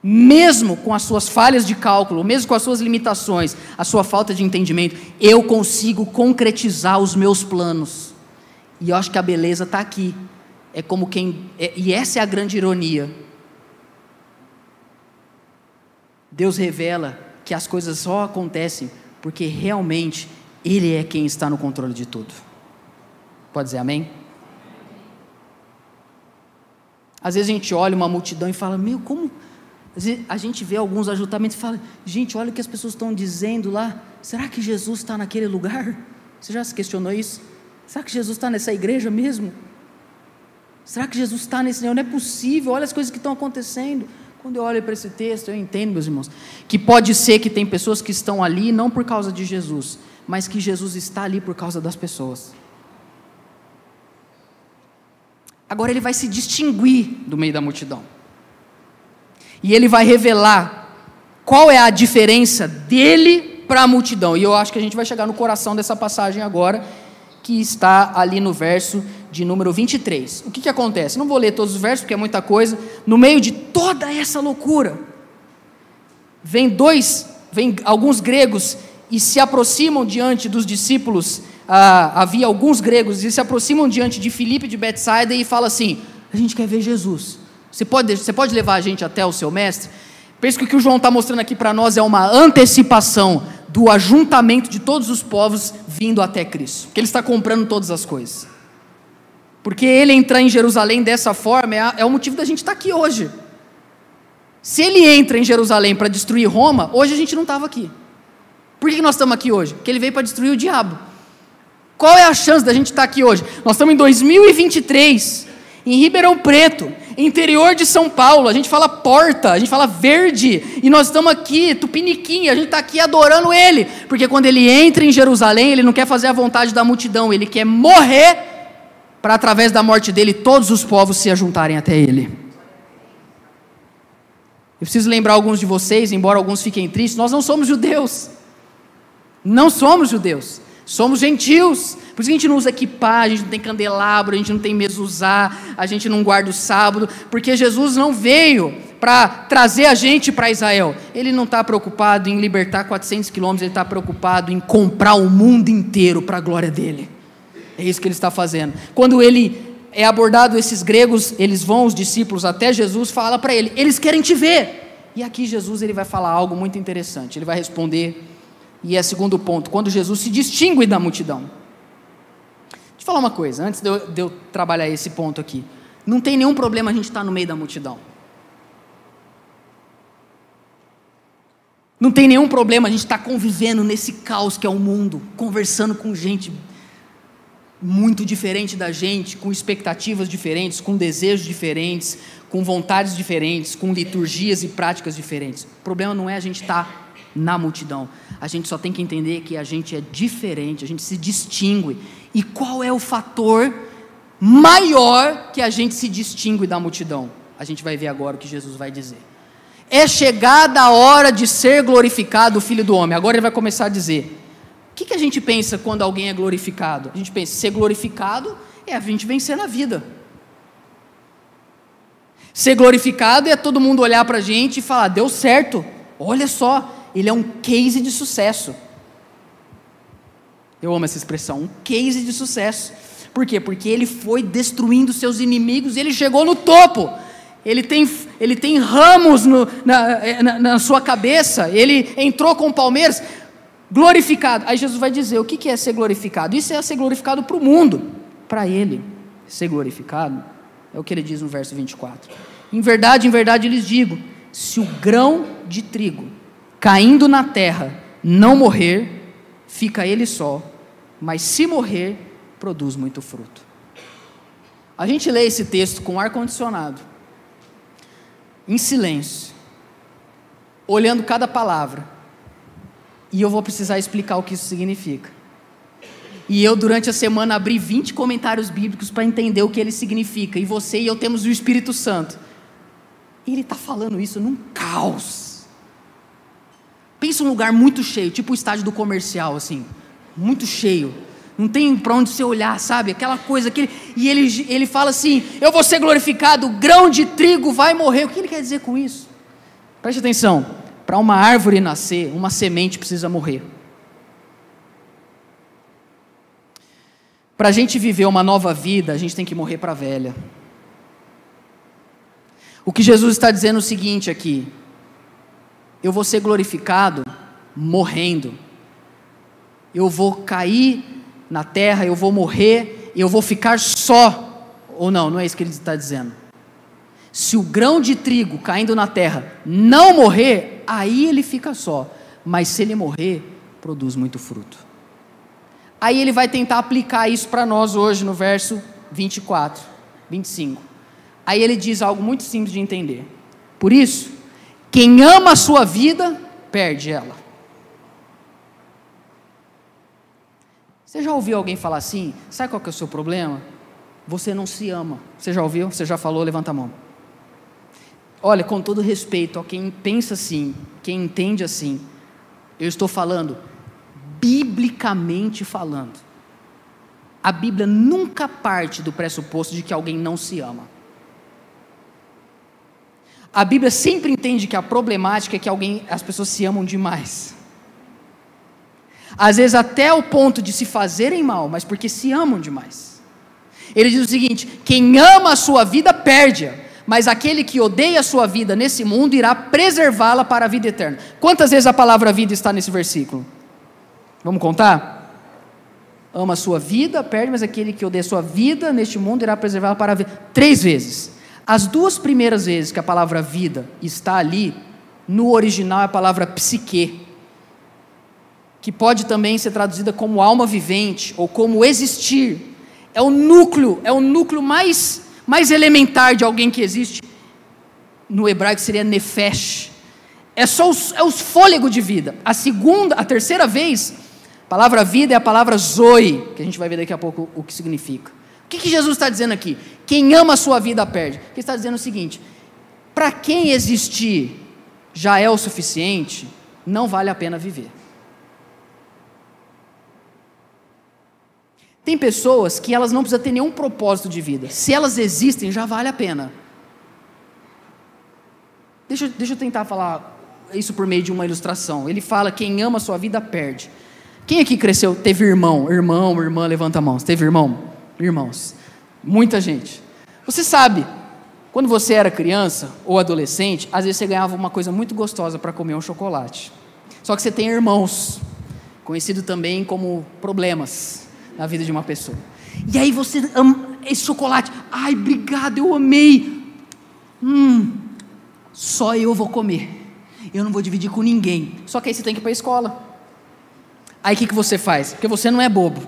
Speaker 2: Mesmo com as suas falhas de cálculo, mesmo com as suas limitações, a sua falta de entendimento, eu consigo concretizar os meus planos. E eu acho que a beleza está aqui. É como quem. É, e essa é a grande ironia. Deus revela que as coisas só acontecem porque realmente Ele é quem está no controle de tudo. Pode dizer amém? Às vezes a gente olha uma multidão e fala: Meu, como. A gente vê alguns ajuntamentos e fala: Gente, olha o que as pessoas estão dizendo lá. Será que Jesus está naquele lugar? Você já se questionou isso? Será que Jesus está nessa igreja mesmo? Será que Jesus está nesse. Não é possível, olha as coisas que estão acontecendo. Quando eu olho para esse texto, eu entendo, meus irmãos, que pode ser que tem pessoas que estão ali não por causa de Jesus, mas que Jesus está ali por causa das pessoas. Agora ele vai se distinguir do meio da multidão. E ele vai revelar qual é a diferença dele para a multidão. E eu acho que a gente vai chegar no coração dessa passagem agora, que está ali no verso de número 23. O que, que acontece? Não vou ler todos os versos, porque é muita coisa. No meio de toda essa loucura, vem dois, vem alguns gregos e se aproximam diante dos discípulos. Ah, havia alguns gregos e se aproximam diante de Filipe de Betsaida e fala assim: a gente quer ver Jesus. Você pode, você pode levar a gente até o seu mestre? Penso que o que o João está mostrando aqui para nós é uma antecipação do ajuntamento de todos os povos vindo até Cristo, que ele está comprando todas as coisas. Porque ele entrar em Jerusalém dessa forma é, é o motivo da gente estar aqui hoje. Se ele entra em Jerusalém para destruir Roma, hoje a gente não estava aqui. Por que nós estamos aqui hoje? Porque ele veio para destruir o diabo. Qual é a chance da gente estar aqui hoje? Nós estamos em 2023, em Ribeirão Preto, interior de São Paulo. A gente fala porta, a gente fala verde, e nós estamos aqui, tupiniquim, a gente está aqui adorando ele, porque quando ele entra em Jerusalém, ele não quer fazer a vontade da multidão, ele quer morrer para através da morte dele todos os povos se ajuntarem até ele. Eu preciso lembrar alguns de vocês, embora alguns fiquem tristes, nós não somos judeus. Não somos judeus. Somos gentios. Por isso que a gente não usa equipar, a gente não tem candelabro, a gente não tem mezuzá, a gente não guarda o sábado, porque Jesus não veio para trazer a gente para Israel. Ele não está preocupado em libertar 400 quilômetros, ele está preocupado em comprar o mundo inteiro para a glória dele. É isso que ele está fazendo. Quando ele é abordado, esses gregos, eles vão, os discípulos, até Jesus, fala para ele: eles querem te ver. E aqui Jesus ele vai falar algo muito interessante. Ele vai responder, e é segundo ponto, quando Jesus se distingue da multidão. Deixa eu falar uma coisa, antes de eu, de eu trabalhar esse ponto aqui. Não tem nenhum problema a gente estar no meio da multidão. Não tem nenhum problema a gente estar convivendo nesse caos que é o mundo, conversando com gente muito diferente da gente, com expectativas diferentes, com desejos diferentes, com vontades diferentes, com liturgias e práticas diferentes. O problema não é a gente estar na multidão. A gente só tem que entender que a gente é diferente, a gente se distingue. E qual é o fator maior que a gente se distingue da multidão? A gente vai ver agora o que Jesus vai dizer. É chegada a hora de ser glorificado o Filho do Homem. Agora ele vai começar a dizer: o que, que a gente pensa quando alguém é glorificado? A gente pensa, ser glorificado é a gente vencer na vida. Ser glorificado é todo mundo olhar para a gente e falar: deu certo, olha só, ele é um case de sucesso. Eu amo essa expressão, um case de sucesso. Por quê? Porque ele foi destruindo seus inimigos e ele chegou no topo. Ele tem, ele tem ramos no, na, na, na, sua cabeça. Ele entrou com o Palmeiras glorificado. Aí Jesus vai dizer: o que é ser glorificado? Isso é ser glorificado para o mundo. Para ele, ser glorificado é o que ele diz no verso 24. Em verdade, em verdade lhes digo: se o grão de trigo caindo na terra não morrer, fica ele só, mas se morrer, produz muito fruto. A gente lê esse texto com ar condicionado, em silêncio, olhando cada palavra e eu vou precisar explicar o que isso significa. E eu, durante a semana, abri 20 comentários bíblicos para entender o que ele significa. E você e eu temos o Espírito Santo. E ele está falando isso num caos. Pensa um lugar muito cheio, tipo o estádio do comercial, assim, muito cheio. Não tem para onde você olhar, sabe? Aquela coisa que ele, e ele, ele fala assim: Eu vou ser glorificado, o grão de trigo vai morrer. O que ele quer dizer com isso? Preste atenção: para uma árvore nascer, uma semente precisa morrer. Para a gente viver uma nova vida, a gente tem que morrer para a velha. O que Jesus está dizendo é o seguinte aqui: eu vou ser glorificado morrendo, eu vou cair na terra, eu vou morrer, eu vou ficar só. Ou não, não é isso que ele está dizendo. Se o grão de trigo caindo na terra não morrer, aí ele fica só. Mas se ele morrer, produz muito fruto. Aí ele vai tentar aplicar isso para nós hoje no verso 24, 25. Aí ele diz algo muito simples de entender. Por isso, quem ama a sua vida, perde ela. Você já ouviu alguém falar assim? Sabe qual que é o seu problema? Você não se ama. Você já ouviu? Você já falou? Levanta a mão. Olha, com todo respeito a quem pensa assim, quem entende assim, eu estou falando biblicamente falando. A Bíblia nunca parte do pressuposto de que alguém não se ama. A Bíblia sempre entende que a problemática é que alguém, as pessoas se amam demais. Às vezes até o ponto de se fazerem mal, mas porque se amam demais. Ele diz o seguinte: quem ama a sua vida perde-a, mas aquele que odeia a sua vida nesse mundo irá preservá-la para a vida eterna. Quantas vezes a palavra vida está nesse versículo? Vamos contar? Ama a sua vida, perde, mas aquele que odeia a sua vida neste mundo irá preservá-la para a vida. Três vezes. As duas primeiras vezes que a palavra vida está ali, no original é a palavra psique, que pode também ser traduzida como alma vivente ou como existir. É o núcleo, é o núcleo mais, mais elementar de alguém que existe. No hebraico seria nefesh. É só os, é os fôlegos de vida. A segunda, a terceira vez, a palavra vida é a palavra zoe, que a gente vai ver daqui a pouco o que significa que, que Jesus está dizendo aqui? Quem ama a sua vida perde. Ele está dizendo o seguinte: para quem existir já é o suficiente, não vale a pena viver. Tem pessoas que elas não precisam ter nenhum propósito de vida. Se elas existem, já vale a pena. Deixa, deixa eu tentar falar isso por meio de uma ilustração. Ele fala: quem ama a sua vida perde. Quem aqui cresceu, teve irmão, irmão, irmã, levanta a mão. Teve irmão? irmãos. Muita gente. Você sabe, quando você era criança ou adolescente, às vezes você ganhava uma coisa muito gostosa para comer um chocolate. Só que você tem irmãos, conhecido também como problemas na vida de uma pessoa. E aí você ama esse chocolate. Ai, obrigado, eu amei. Hum, só eu vou comer. Eu não vou dividir com ninguém. Só que aí você tem que ir para a escola. Aí o que, que você faz? Porque você não é bobo.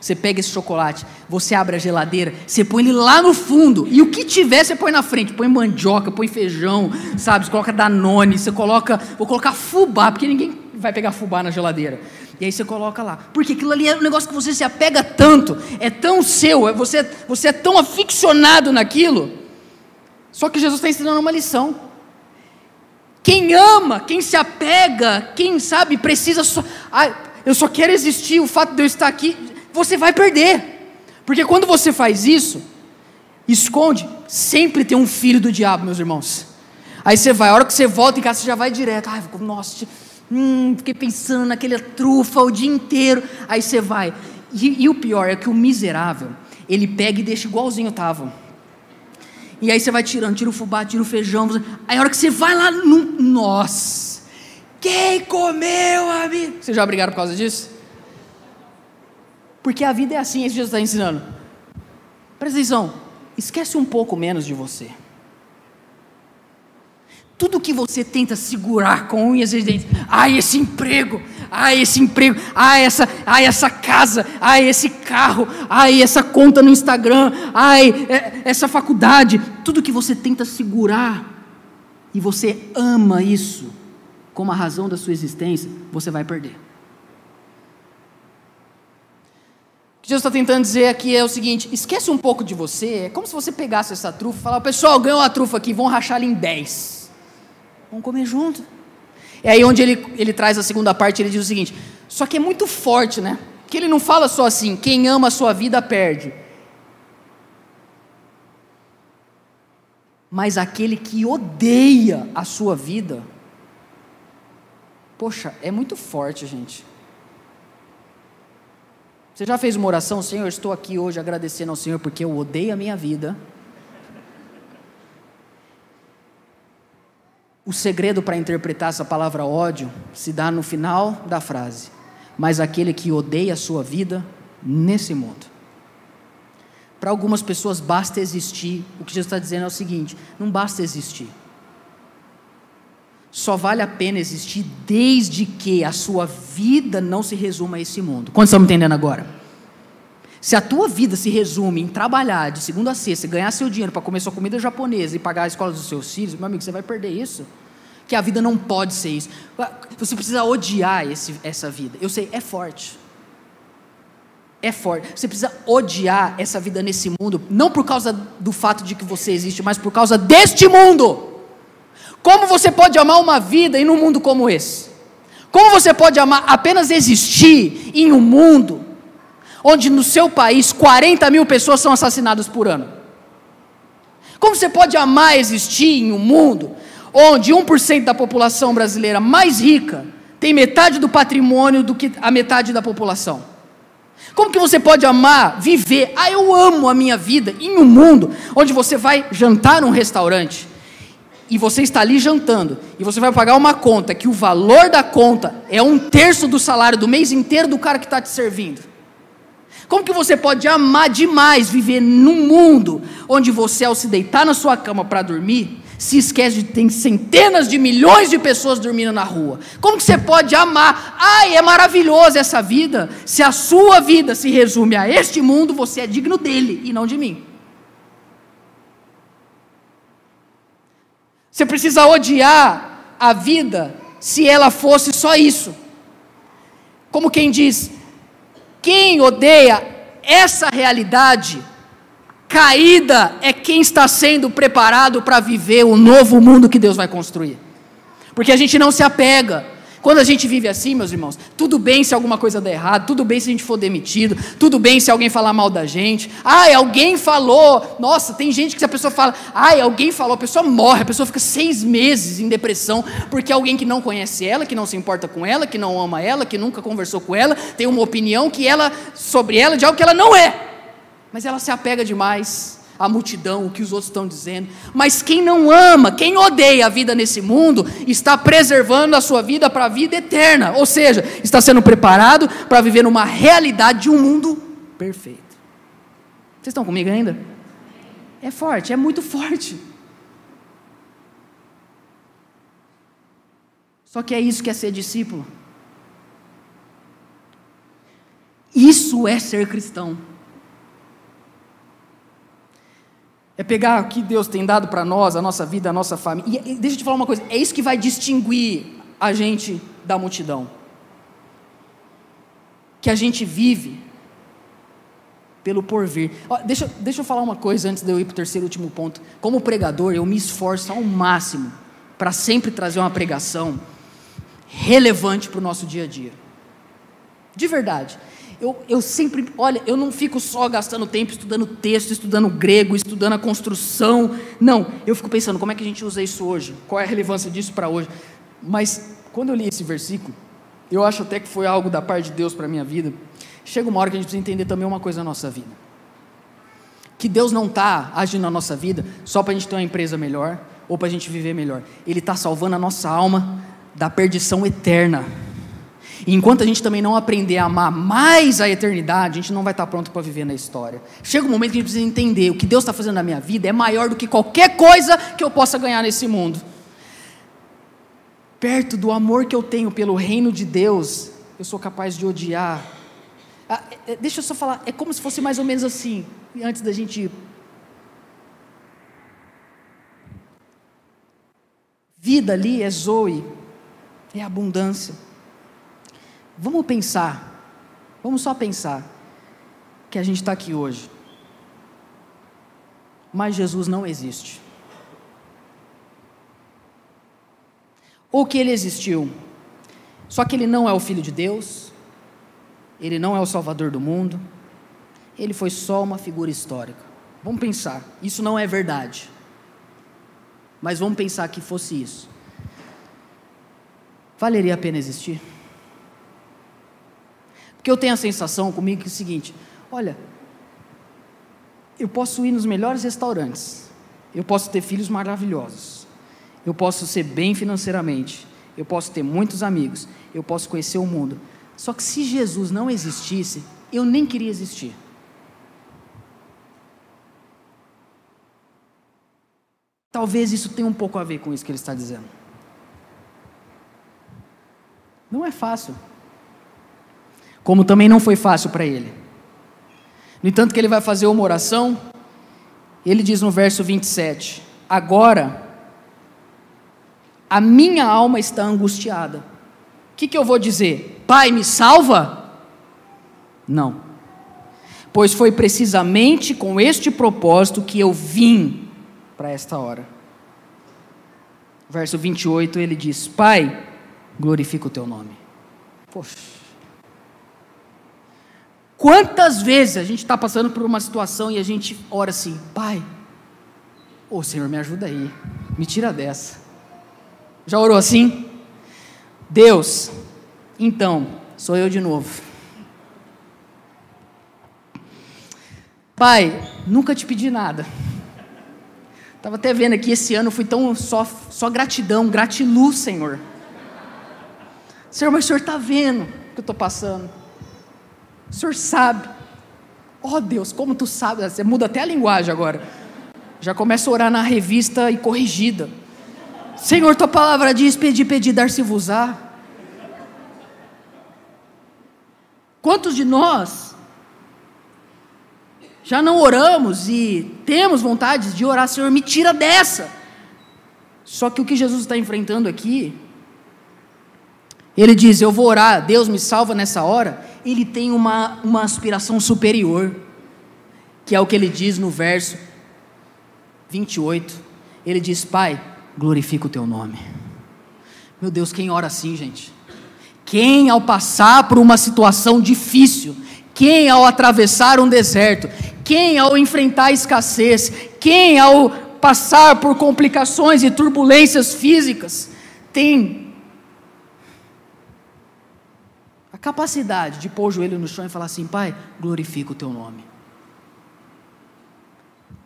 Speaker 2: Você pega esse chocolate, você abre a geladeira, você põe ele lá no fundo, e o que tiver você põe na frente. Põe mandioca, põe feijão, sabe? Você coloca danone, você coloca. Vou colocar fubá, porque ninguém vai pegar fubá na geladeira. E aí você coloca lá. Porque aquilo ali é um negócio que você se apega tanto, é tão seu, é, você, você é tão aficionado naquilo. Só que Jesus está ensinando uma lição. Quem ama, quem se apega, quem sabe, precisa só. Eu só quero existir, o fato de eu estar aqui você vai perder. Porque quando você faz isso, esconde, sempre tem um filho do diabo, meus irmãos. Aí você vai, a hora que você volta em casa, você já vai direto. Ai, nossa, hum, fiquei pensando naquele trufa o dia inteiro. Aí você vai. E, e o pior é que o miserável, ele pega e deixa igualzinho estava. E aí você vai tirando, tira o fubá, tira o feijão. Aí a hora que você vai lá, no, nossa, quem comeu, amigo? Vocês já brigaram por causa disso? Porque a vida é assim, esse Jesus está ensinando. Presta atenção, esquece um pouco menos de você. Tudo que você tenta segurar com unhas e dentes, ai esse emprego, ai esse emprego, ai essa, ai essa casa, ai esse carro, ai essa conta no Instagram, ai é, essa faculdade, tudo que você tenta segurar. E você ama isso como a razão da sua existência, você vai perder. que Jesus está tentando dizer aqui é o seguinte: esquece um pouco de você. É como se você pegasse essa trufa e falasse, pessoal, ganhou a trufa aqui, vão rachar ela em 10. Vamos comer junto. É aí onde ele, ele traz a segunda parte, ele diz o seguinte: só que é muito forte, né? Que ele não fala só assim, quem ama a sua vida perde. Mas aquele que odeia a sua vida, poxa, é muito forte, gente. Você já fez uma oração, Senhor, estou aqui hoje agradecendo ao Senhor porque eu odeio a minha vida. O segredo para interpretar essa palavra ódio se dá no final da frase. Mas aquele que odeia a sua vida nesse mundo. Para algumas pessoas basta existir. O que Jesus está dizendo é o seguinte: não basta existir. Só vale a pena existir desde que a sua vida não se resuma a esse mundo. Quantos estão me entendendo agora? Se a tua vida se resume em trabalhar de segunda a sexta, ganhar seu dinheiro para comer sua comida japonesa e pagar a escola dos seus filhos, meu amigo, você vai perder isso. Que a vida não pode ser isso. Você precisa odiar esse, essa vida. Eu sei, é forte é forte. Você precisa odiar essa vida nesse mundo, não por causa do fato de que você existe, mas por causa deste mundo. Como você pode amar uma vida em um mundo como esse? Como você pode amar apenas existir em um mundo onde no seu país 40 mil pessoas são assassinadas por ano? Como você pode amar existir em um mundo onde 1% da população brasileira mais rica tem metade do patrimônio do que a metade da população? Como que você pode amar, viver? Ah, eu amo a minha vida em um mundo onde você vai jantar num restaurante e você está ali jantando e você vai pagar uma conta que o valor da conta é um terço do salário do mês inteiro do cara que está te servindo. Como que você pode amar demais viver num mundo onde você, ao se deitar na sua cama para dormir, se esquece de tem centenas de milhões de pessoas dormindo na rua. Como que você pode amar? Ai, é maravilhosa essa vida. Se a sua vida se resume a este mundo, você é digno dele e não de mim. Você precisa odiar a vida se ela fosse só isso. Como quem diz, quem odeia essa realidade Caída é quem está sendo preparado para viver o novo mundo que Deus vai construir. Porque a gente não se apega. Quando a gente vive assim, meus irmãos, tudo bem se alguma coisa der errado, tudo bem se a gente for demitido, tudo bem se alguém falar mal da gente. Ai, alguém falou. Nossa, tem gente que se a pessoa fala, ai, alguém falou, a pessoa morre, a pessoa fica seis meses em depressão, porque alguém que não conhece ela, que não se importa com ela, que não ama ela, que nunca conversou com ela, tem uma opinião que ela sobre ela de algo que ela não é. Mas ela se apega demais à multidão, o que os outros estão dizendo. Mas quem não ama, quem odeia a vida nesse mundo, está preservando a sua vida para a vida eterna. Ou seja, está sendo preparado para viver numa realidade de um mundo perfeito. Vocês estão comigo ainda? É forte, é muito forte. Só que é isso que é ser discípulo. Isso é ser cristão. É pegar o que Deus tem dado para nós, a nossa vida, a nossa família. E deixa eu te falar uma coisa: é isso que vai distinguir a gente da multidão. Que a gente vive pelo porvir. Deixa, deixa eu falar uma coisa antes de eu ir para o terceiro e último ponto. Como pregador, eu me esforço ao máximo para sempre trazer uma pregação relevante para o nosso dia a dia. De verdade. Eu, eu sempre, olha, eu não fico só gastando tempo estudando texto, estudando grego, estudando a construção. Não, eu fico pensando como é que a gente usa isso hoje, qual é a relevância disso para hoje. Mas quando eu li esse versículo, eu acho até que foi algo da parte de Deus para a minha vida. Chega uma hora que a gente precisa entender também uma coisa na nossa vida: que Deus não está agindo na nossa vida só para a gente ter uma empresa melhor ou para a gente viver melhor. Ele está salvando a nossa alma da perdição eterna. E enquanto a gente também não aprender a amar mais a eternidade, a gente não vai estar pronto para viver na história. Chega um momento que a gente precisa entender: o que Deus está fazendo na minha vida é maior do que qualquer coisa que eu possa ganhar nesse mundo. Perto do amor que eu tenho pelo reino de Deus, eu sou capaz de odiar. Ah, é, é, deixa eu só falar, é como se fosse mais ou menos assim, antes da gente ir. Vida ali é Zoe, é abundância. Vamos pensar, vamos só pensar, que a gente está aqui hoje, mas Jesus não existe. ou que ele existiu, só que ele não é o Filho de Deus, ele não é o Salvador do mundo, ele foi só uma figura histórica. Vamos pensar, isso não é verdade, mas vamos pensar que fosse isso. Valeria a pena existir? Porque eu tenho a sensação comigo que é o seguinte: olha, eu posso ir nos melhores restaurantes, eu posso ter filhos maravilhosos, eu posso ser bem financeiramente, eu posso ter muitos amigos, eu posso conhecer o mundo. Só que se Jesus não existisse, eu nem queria existir. Talvez isso tenha um pouco a ver com isso que ele está dizendo. Não é fácil. Como também não foi fácil para ele. No entanto, que ele vai fazer uma oração, ele diz no verso 27: Agora a minha alma está angustiada. O que, que eu vou dizer? Pai, me salva? Não. Pois foi precisamente com este propósito que eu vim para esta hora. Verso 28 ele diz: Pai, glorifica o teu nome. Poxa. Quantas vezes a gente está passando por uma situação e a gente ora assim, Pai, ô Senhor, me ajuda aí, me tira dessa. Já orou assim? Deus, então, sou eu de novo. Pai, nunca te pedi nada. Estava até vendo aqui, esse ano fui tão só, só gratidão, gratiluz, Senhor. Senhor, mas o Senhor está vendo o que eu estou passando. O Senhor sabe. Oh Deus, como tu sabe, você muda até a linguagem agora. Já começa a orar na revista e corrigida. Senhor, tua palavra diz: pedir, pedir, dar-se-vos-á. Quantos de nós já não oramos e temos vontade de orar, Senhor, me tira dessa. Só que o que Jesus está enfrentando aqui, ele diz: Eu vou orar, Deus me salva nessa hora. Ele tem uma, uma aspiração superior, que é o que ele diz no verso 28. Ele diz: Pai, glorifica o teu nome. Meu Deus, quem ora assim, gente? Quem, ao passar por uma situação difícil, quem, ao atravessar um deserto, quem, ao enfrentar a escassez, quem, ao passar por complicações e turbulências físicas, tem a capacidade de pôr o joelho no chão e falar assim: Pai, glorifica o teu nome.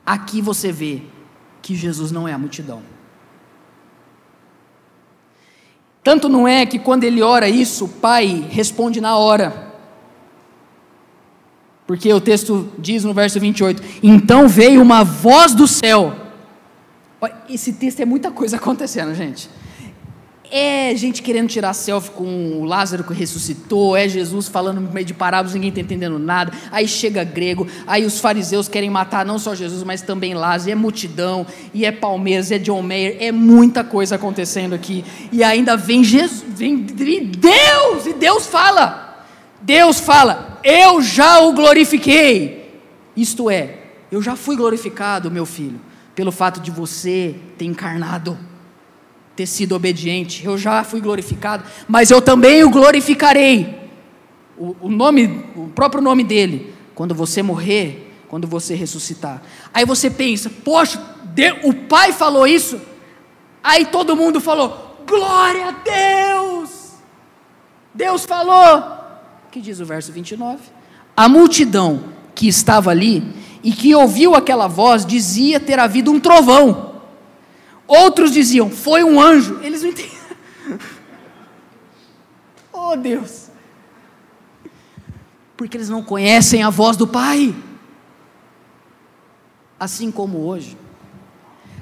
Speaker 2: Aqui você vê que Jesus não é a multidão. Tanto não é que quando ele ora isso, o pai responde na hora. Porque o texto diz no verso 28: Então veio uma voz do céu. Esse texto é muita coisa acontecendo, gente é gente querendo tirar selfie com o Lázaro que ressuscitou, é Jesus falando no meio de parábolas, ninguém está entendendo nada. Aí chega grego, aí os fariseus querem matar não só Jesus, mas também Lázaro, e é multidão, e é Palmeiras, é John Mayer, é muita coisa acontecendo aqui. E ainda vem Jesus, vem Deus, e Deus fala. Deus fala: "Eu já o glorifiquei". Isto é, eu já fui glorificado, meu filho, pelo fato de você ter encarnado ter sido obediente. Eu já fui glorificado, mas eu também o glorificarei. O, o nome, o próprio nome dele, quando você morrer, quando você ressuscitar. Aí você pensa, poxa, o Pai falou isso. Aí todo mundo falou, glória a Deus. Deus falou. que diz o verso 29? A multidão que estava ali e que ouviu aquela voz dizia ter havido um trovão. Outros diziam, foi um anjo. Eles não entendiam. Oh Deus. Porque eles não conhecem a voz do Pai. Assim como hoje,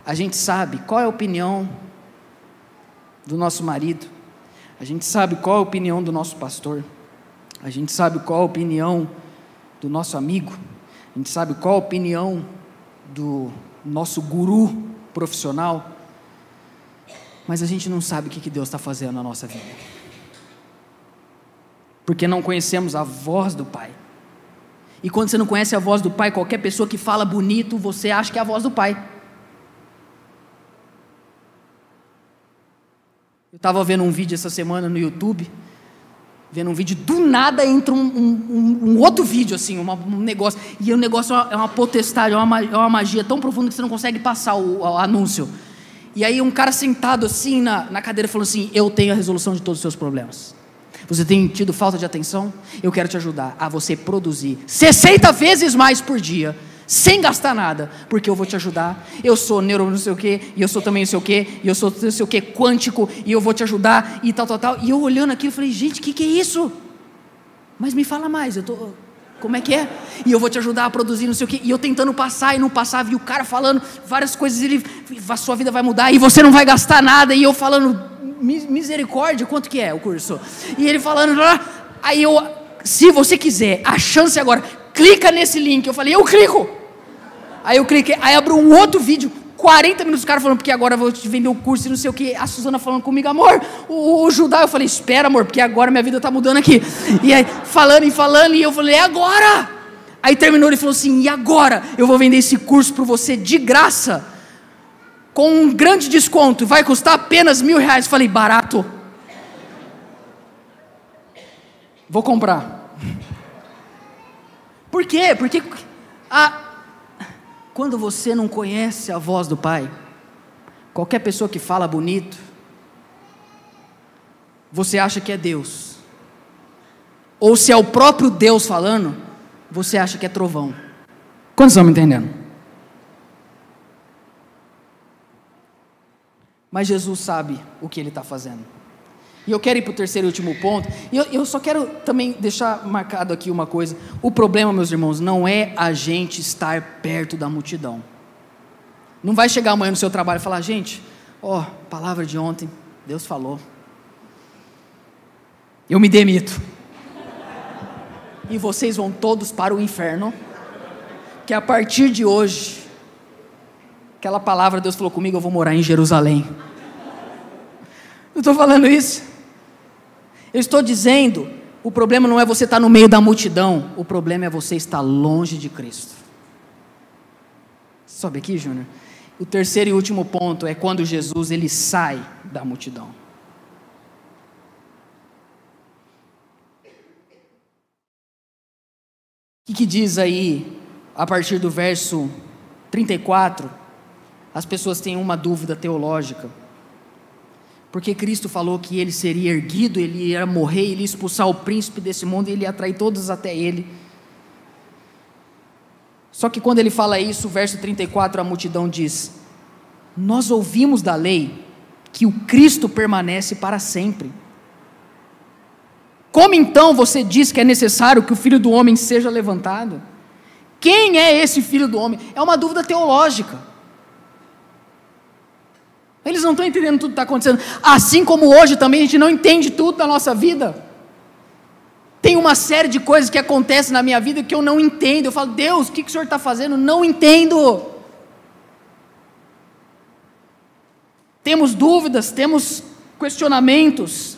Speaker 2: a gente sabe qual é a opinião do nosso marido, a gente sabe qual é a opinião do nosso pastor, a gente sabe qual é a opinião do nosso amigo, a gente sabe qual a opinião do nosso guru profissional, mas a gente não sabe o que Deus está fazendo na nossa vida, porque não conhecemos a voz do Pai. E quando você não conhece a voz do Pai, qualquer pessoa que fala bonito, você acha que é a voz do Pai. estava vendo um vídeo essa semana no YouTube, vendo um vídeo, do nada entra um, um, um outro vídeo, assim, um negócio, e o negócio é uma, é potestade, é uma, é uma, magia tão profunda que você não consegue passar o, o, anúncio. E aí um cara sentado assim na, na cadeira falou assim, eu tenho a resolução de todos os seus problemas. Você tem tido falta de atenção? Eu quero te ajudar a você produzir 60 vezes mais por dia sem gastar nada, porque eu vou te ajudar. Eu sou neuro não sei o quê, e eu sou também não sei o quê, e eu sou não sei o quê quântico, e eu vou te ajudar, e tal, tal, tal. E eu olhando aquilo, eu falei, gente, o que, que é isso? Mas me fala mais, eu tô. Como é que é? E eu vou te ajudar a produzir não sei o quê. E eu tentando passar e não passava, e o cara falando várias coisas, ele, a sua vida vai mudar, e você não vai gastar nada, e eu falando, misericórdia, quanto que é o curso? E ele falando, aí eu, se você quiser, a chance agora, clica nesse link. Eu falei, eu clico. Aí eu cliquei, aí abriu um outro vídeo, 40 minutos, o cara falando, porque agora eu vou te vender o um curso e não sei o que. A Suzana falando comigo, amor, o, o Judá. Eu falei, espera, amor, porque agora minha vida está mudando aqui. E aí, falando e falando, e eu falei, é agora. Aí terminou, ele falou assim, e agora? Eu vou vender esse curso para você de graça, com um grande desconto, vai custar apenas mil reais. Eu falei, barato. Vou comprar. Por quê? Porque a quando você não conhece a voz do Pai, qualquer pessoa que fala bonito, você acha que é Deus. Ou se é o próprio Deus falando, você acha que é trovão. Quantos estão me entendendo? Mas Jesus sabe o que ele está fazendo. E eu quero ir para o terceiro e último ponto. E eu, eu, só quero também deixar marcado aqui uma coisa. O problema, meus irmãos, não é a gente estar perto da multidão. Não vai chegar amanhã no seu trabalho e falar, gente, ó, oh, palavra de ontem, Deus falou. Eu me demito. E vocês vão todos para o inferno. Que a partir de hoje, aquela palavra Deus falou comigo, eu vou morar em Jerusalém. Eu estou falando isso. Eu estou dizendo, o problema não é você estar no meio da multidão, o problema é você estar longe de Cristo. Sobe aqui, Júnior. O terceiro e último ponto é quando Jesus ele sai da multidão. O que, que diz aí, a partir do verso 34? As pessoas têm uma dúvida teológica. Porque Cristo falou que ele seria erguido, ele ia morrer, ele ia expulsar o príncipe desse mundo e ele ia atrair todos até ele. Só que quando ele fala isso, verso 34, a multidão diz: Nós ouvimos da lei que o Cristo permanece para sempre. Como então você diz que é necessário que o filho do homem seja levantado? Quem é esse filho do homem? É uma dúvida teológica. Eles não estão entendendo tudo que está acontecendo. Assim como hoje também a gente não entende tudo da nossa vida. Tem uma série de coisas que acontecem na minha vida que eu não entendo. Eu falo, Deus, o que, que o Senhor está fazendo? Não entendo. Temos dúvidas, temos questionamentos.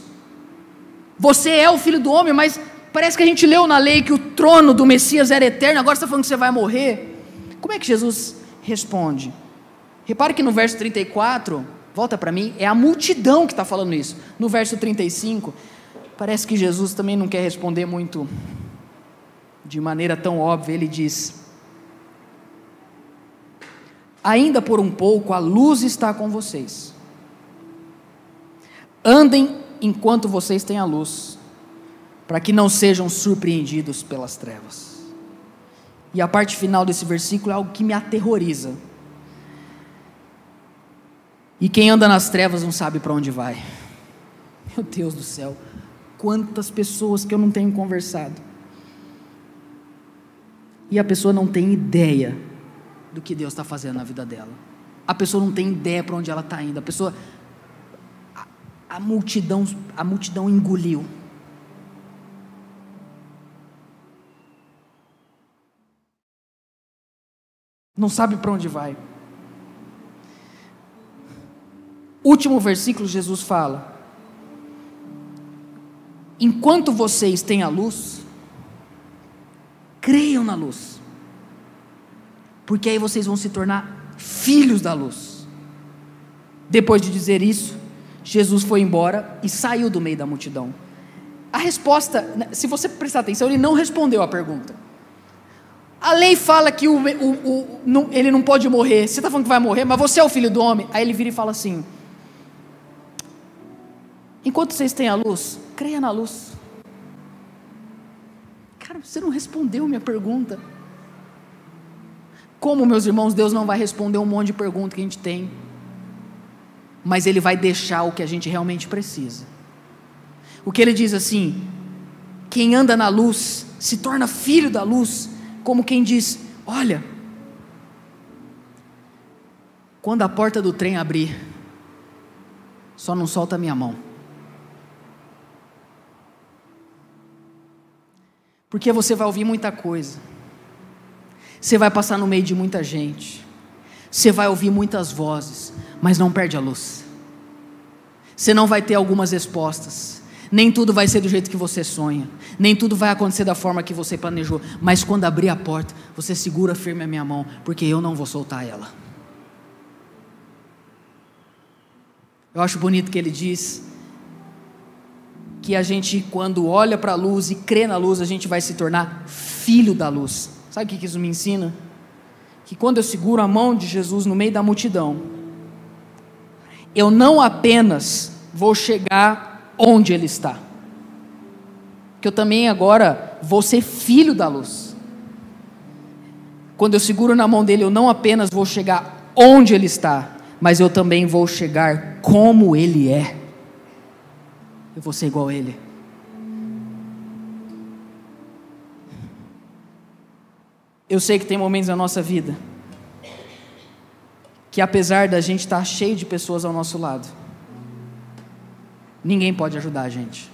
Speaker 2: Você é o filho do homem, mas parece que a gente leu na lei que o trono do Messias era eterno, agora você está falando que você vai morrer. Como é que Jesus responde? Repare que no verso 34, volta para mim, é a multidão que está falando isso. No verso 35, parece que Jesus também não quer responder muito de maneira tão óbvia. Ele diz: Ainda por um pouco a luz está com vocês. Andem enquanto vocês têm a luz, para que não sejam surpreendidos pelas trevas. E a parte final desse versículo é algo que me aterroriza e quem anda nas trevas não sabe para onde vai. Meu Deus do céu, quantas pessoas que eu não tenho conversado. E a pessoa não tem ideia do que Deus está fazendo na vida dela. A pessoa não tem ideia para onde ela está indo. A pessoa, a, a multidão, a multidão engoliu. Não sabe para onde vai. Último versículo, Jesus fala: Enquanto vocês têm a luz, creiam na luz, porque aí vocês vão se tornar filhos da luz. Depois de dizer isso, Jesus foi embora e saiu do meio da multidão. A resposta, né, se você prestar atenção, ele não respondeu a pergunta. A lei fala que o, o, o, não, ele não pode morrer. Você está falando que vai morrer, mas você é o filho do homem. Aí ele vira e fala assim: Enquanto vocês têm a luz, creia na luz. Cara, você não respondeu minha pergunta. Como, meus irmãos, Deus não vai responder um monte de perguntas que a gente tem, mas Ele vai deixar o que a gente realmente precisa. O que Ele diz assim: quem anda na luz se torna filho da luz, como quem diz: olha, quando a porta do trem abrir, só não solta minha mão. Porque você vai ouvir muita coisa você vai passar no meio de muita gente. Você vai ouvir muitas vozes, mas não perde a luz. Você não vai ter algumas respostas. Nem tudo vai ser do jeito que você sonha. Nem tudo vai acontecer da forma que você planejou. Mas quando abrir a porta, você segura firme a minha mão, porque eu não vou soltar ela. Eu acho bonito que ele diz que a gente, quando olha para a luz e crê na luz, a gente vai se tornar filho da luz. Sabe o que isso me ensina? Que quando eu seguro a mão de Jesus no meio da multidão, eu não apenas vou chegar onde Ele está, que eu também agora vou ser filho da luz. Quando eu seguro na mão dele, eu não apenas vou chegar onde Ele está, mas eu também vou chegar como Ele é. Eu vou ser igual a Ele. Eu sei que tem momentos na nossa vida que, apesar da gente estar cheio de pessoas ao nosso lado, ninguém pode ajudar a gente.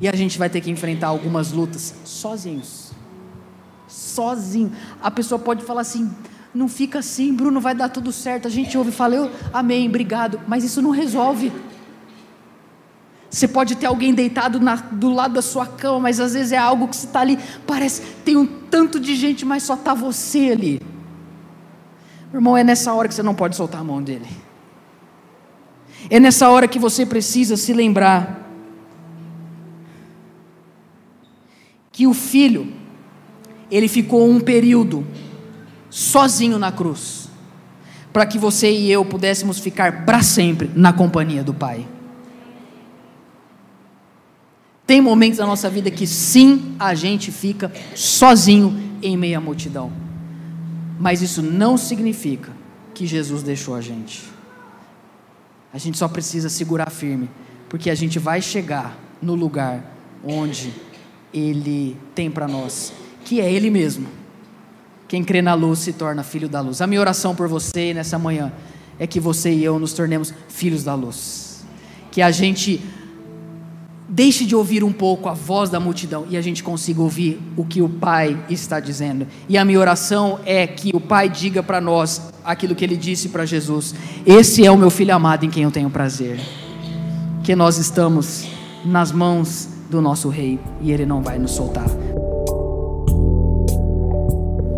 Speaker 2: E a gente vai ter que enfrentar algumas lutas sozinhos. Sozinho. A pessoa pode falar assim: não fica assim, Bruno, vai dar tudo certo. A gente ouve e fala, eu, amém, obrigado. Mas isso não resolve. Você pode ter alguém deitado na, do lado da sua cama, mas às vezes é algo que está ali, parece, tem um tanto de gente, mas só está você ali. Irmão, é nessa hora que você não pode soltar a mão dele. É nessa hora que você precisa se lembrar que o filho, ele ficou um período sozinho na cruz, para que você e eu pudéssemos ficar para sempre na companhia do Pai. Tem momentos na nossa vida que sim, a gente fica sozinho em meio à multidão. Mas isso não significa que Jesus deixou a gente. A gente só precisa segurar firme, porque a gente vai chegar no lugar onde Ele tem para nós, que é Ele mesmo. Quem crê na luz se torna filho da luz. A minha oração por você nessa manhã é que você e eu nos tornemos filhos da luz. Que a gente deixe de ouvir um pouco a voz da multidão e a gente consiga ouvir o que o Pai está dizendo. E a minha oração é que o Pai diga para nós aquilo que ele disse para Jesus: Esse é o meu filho amado em quem eu tenho prazer. Que nós estamos nas mãos do nosso Rei e ele não vai nos soltar.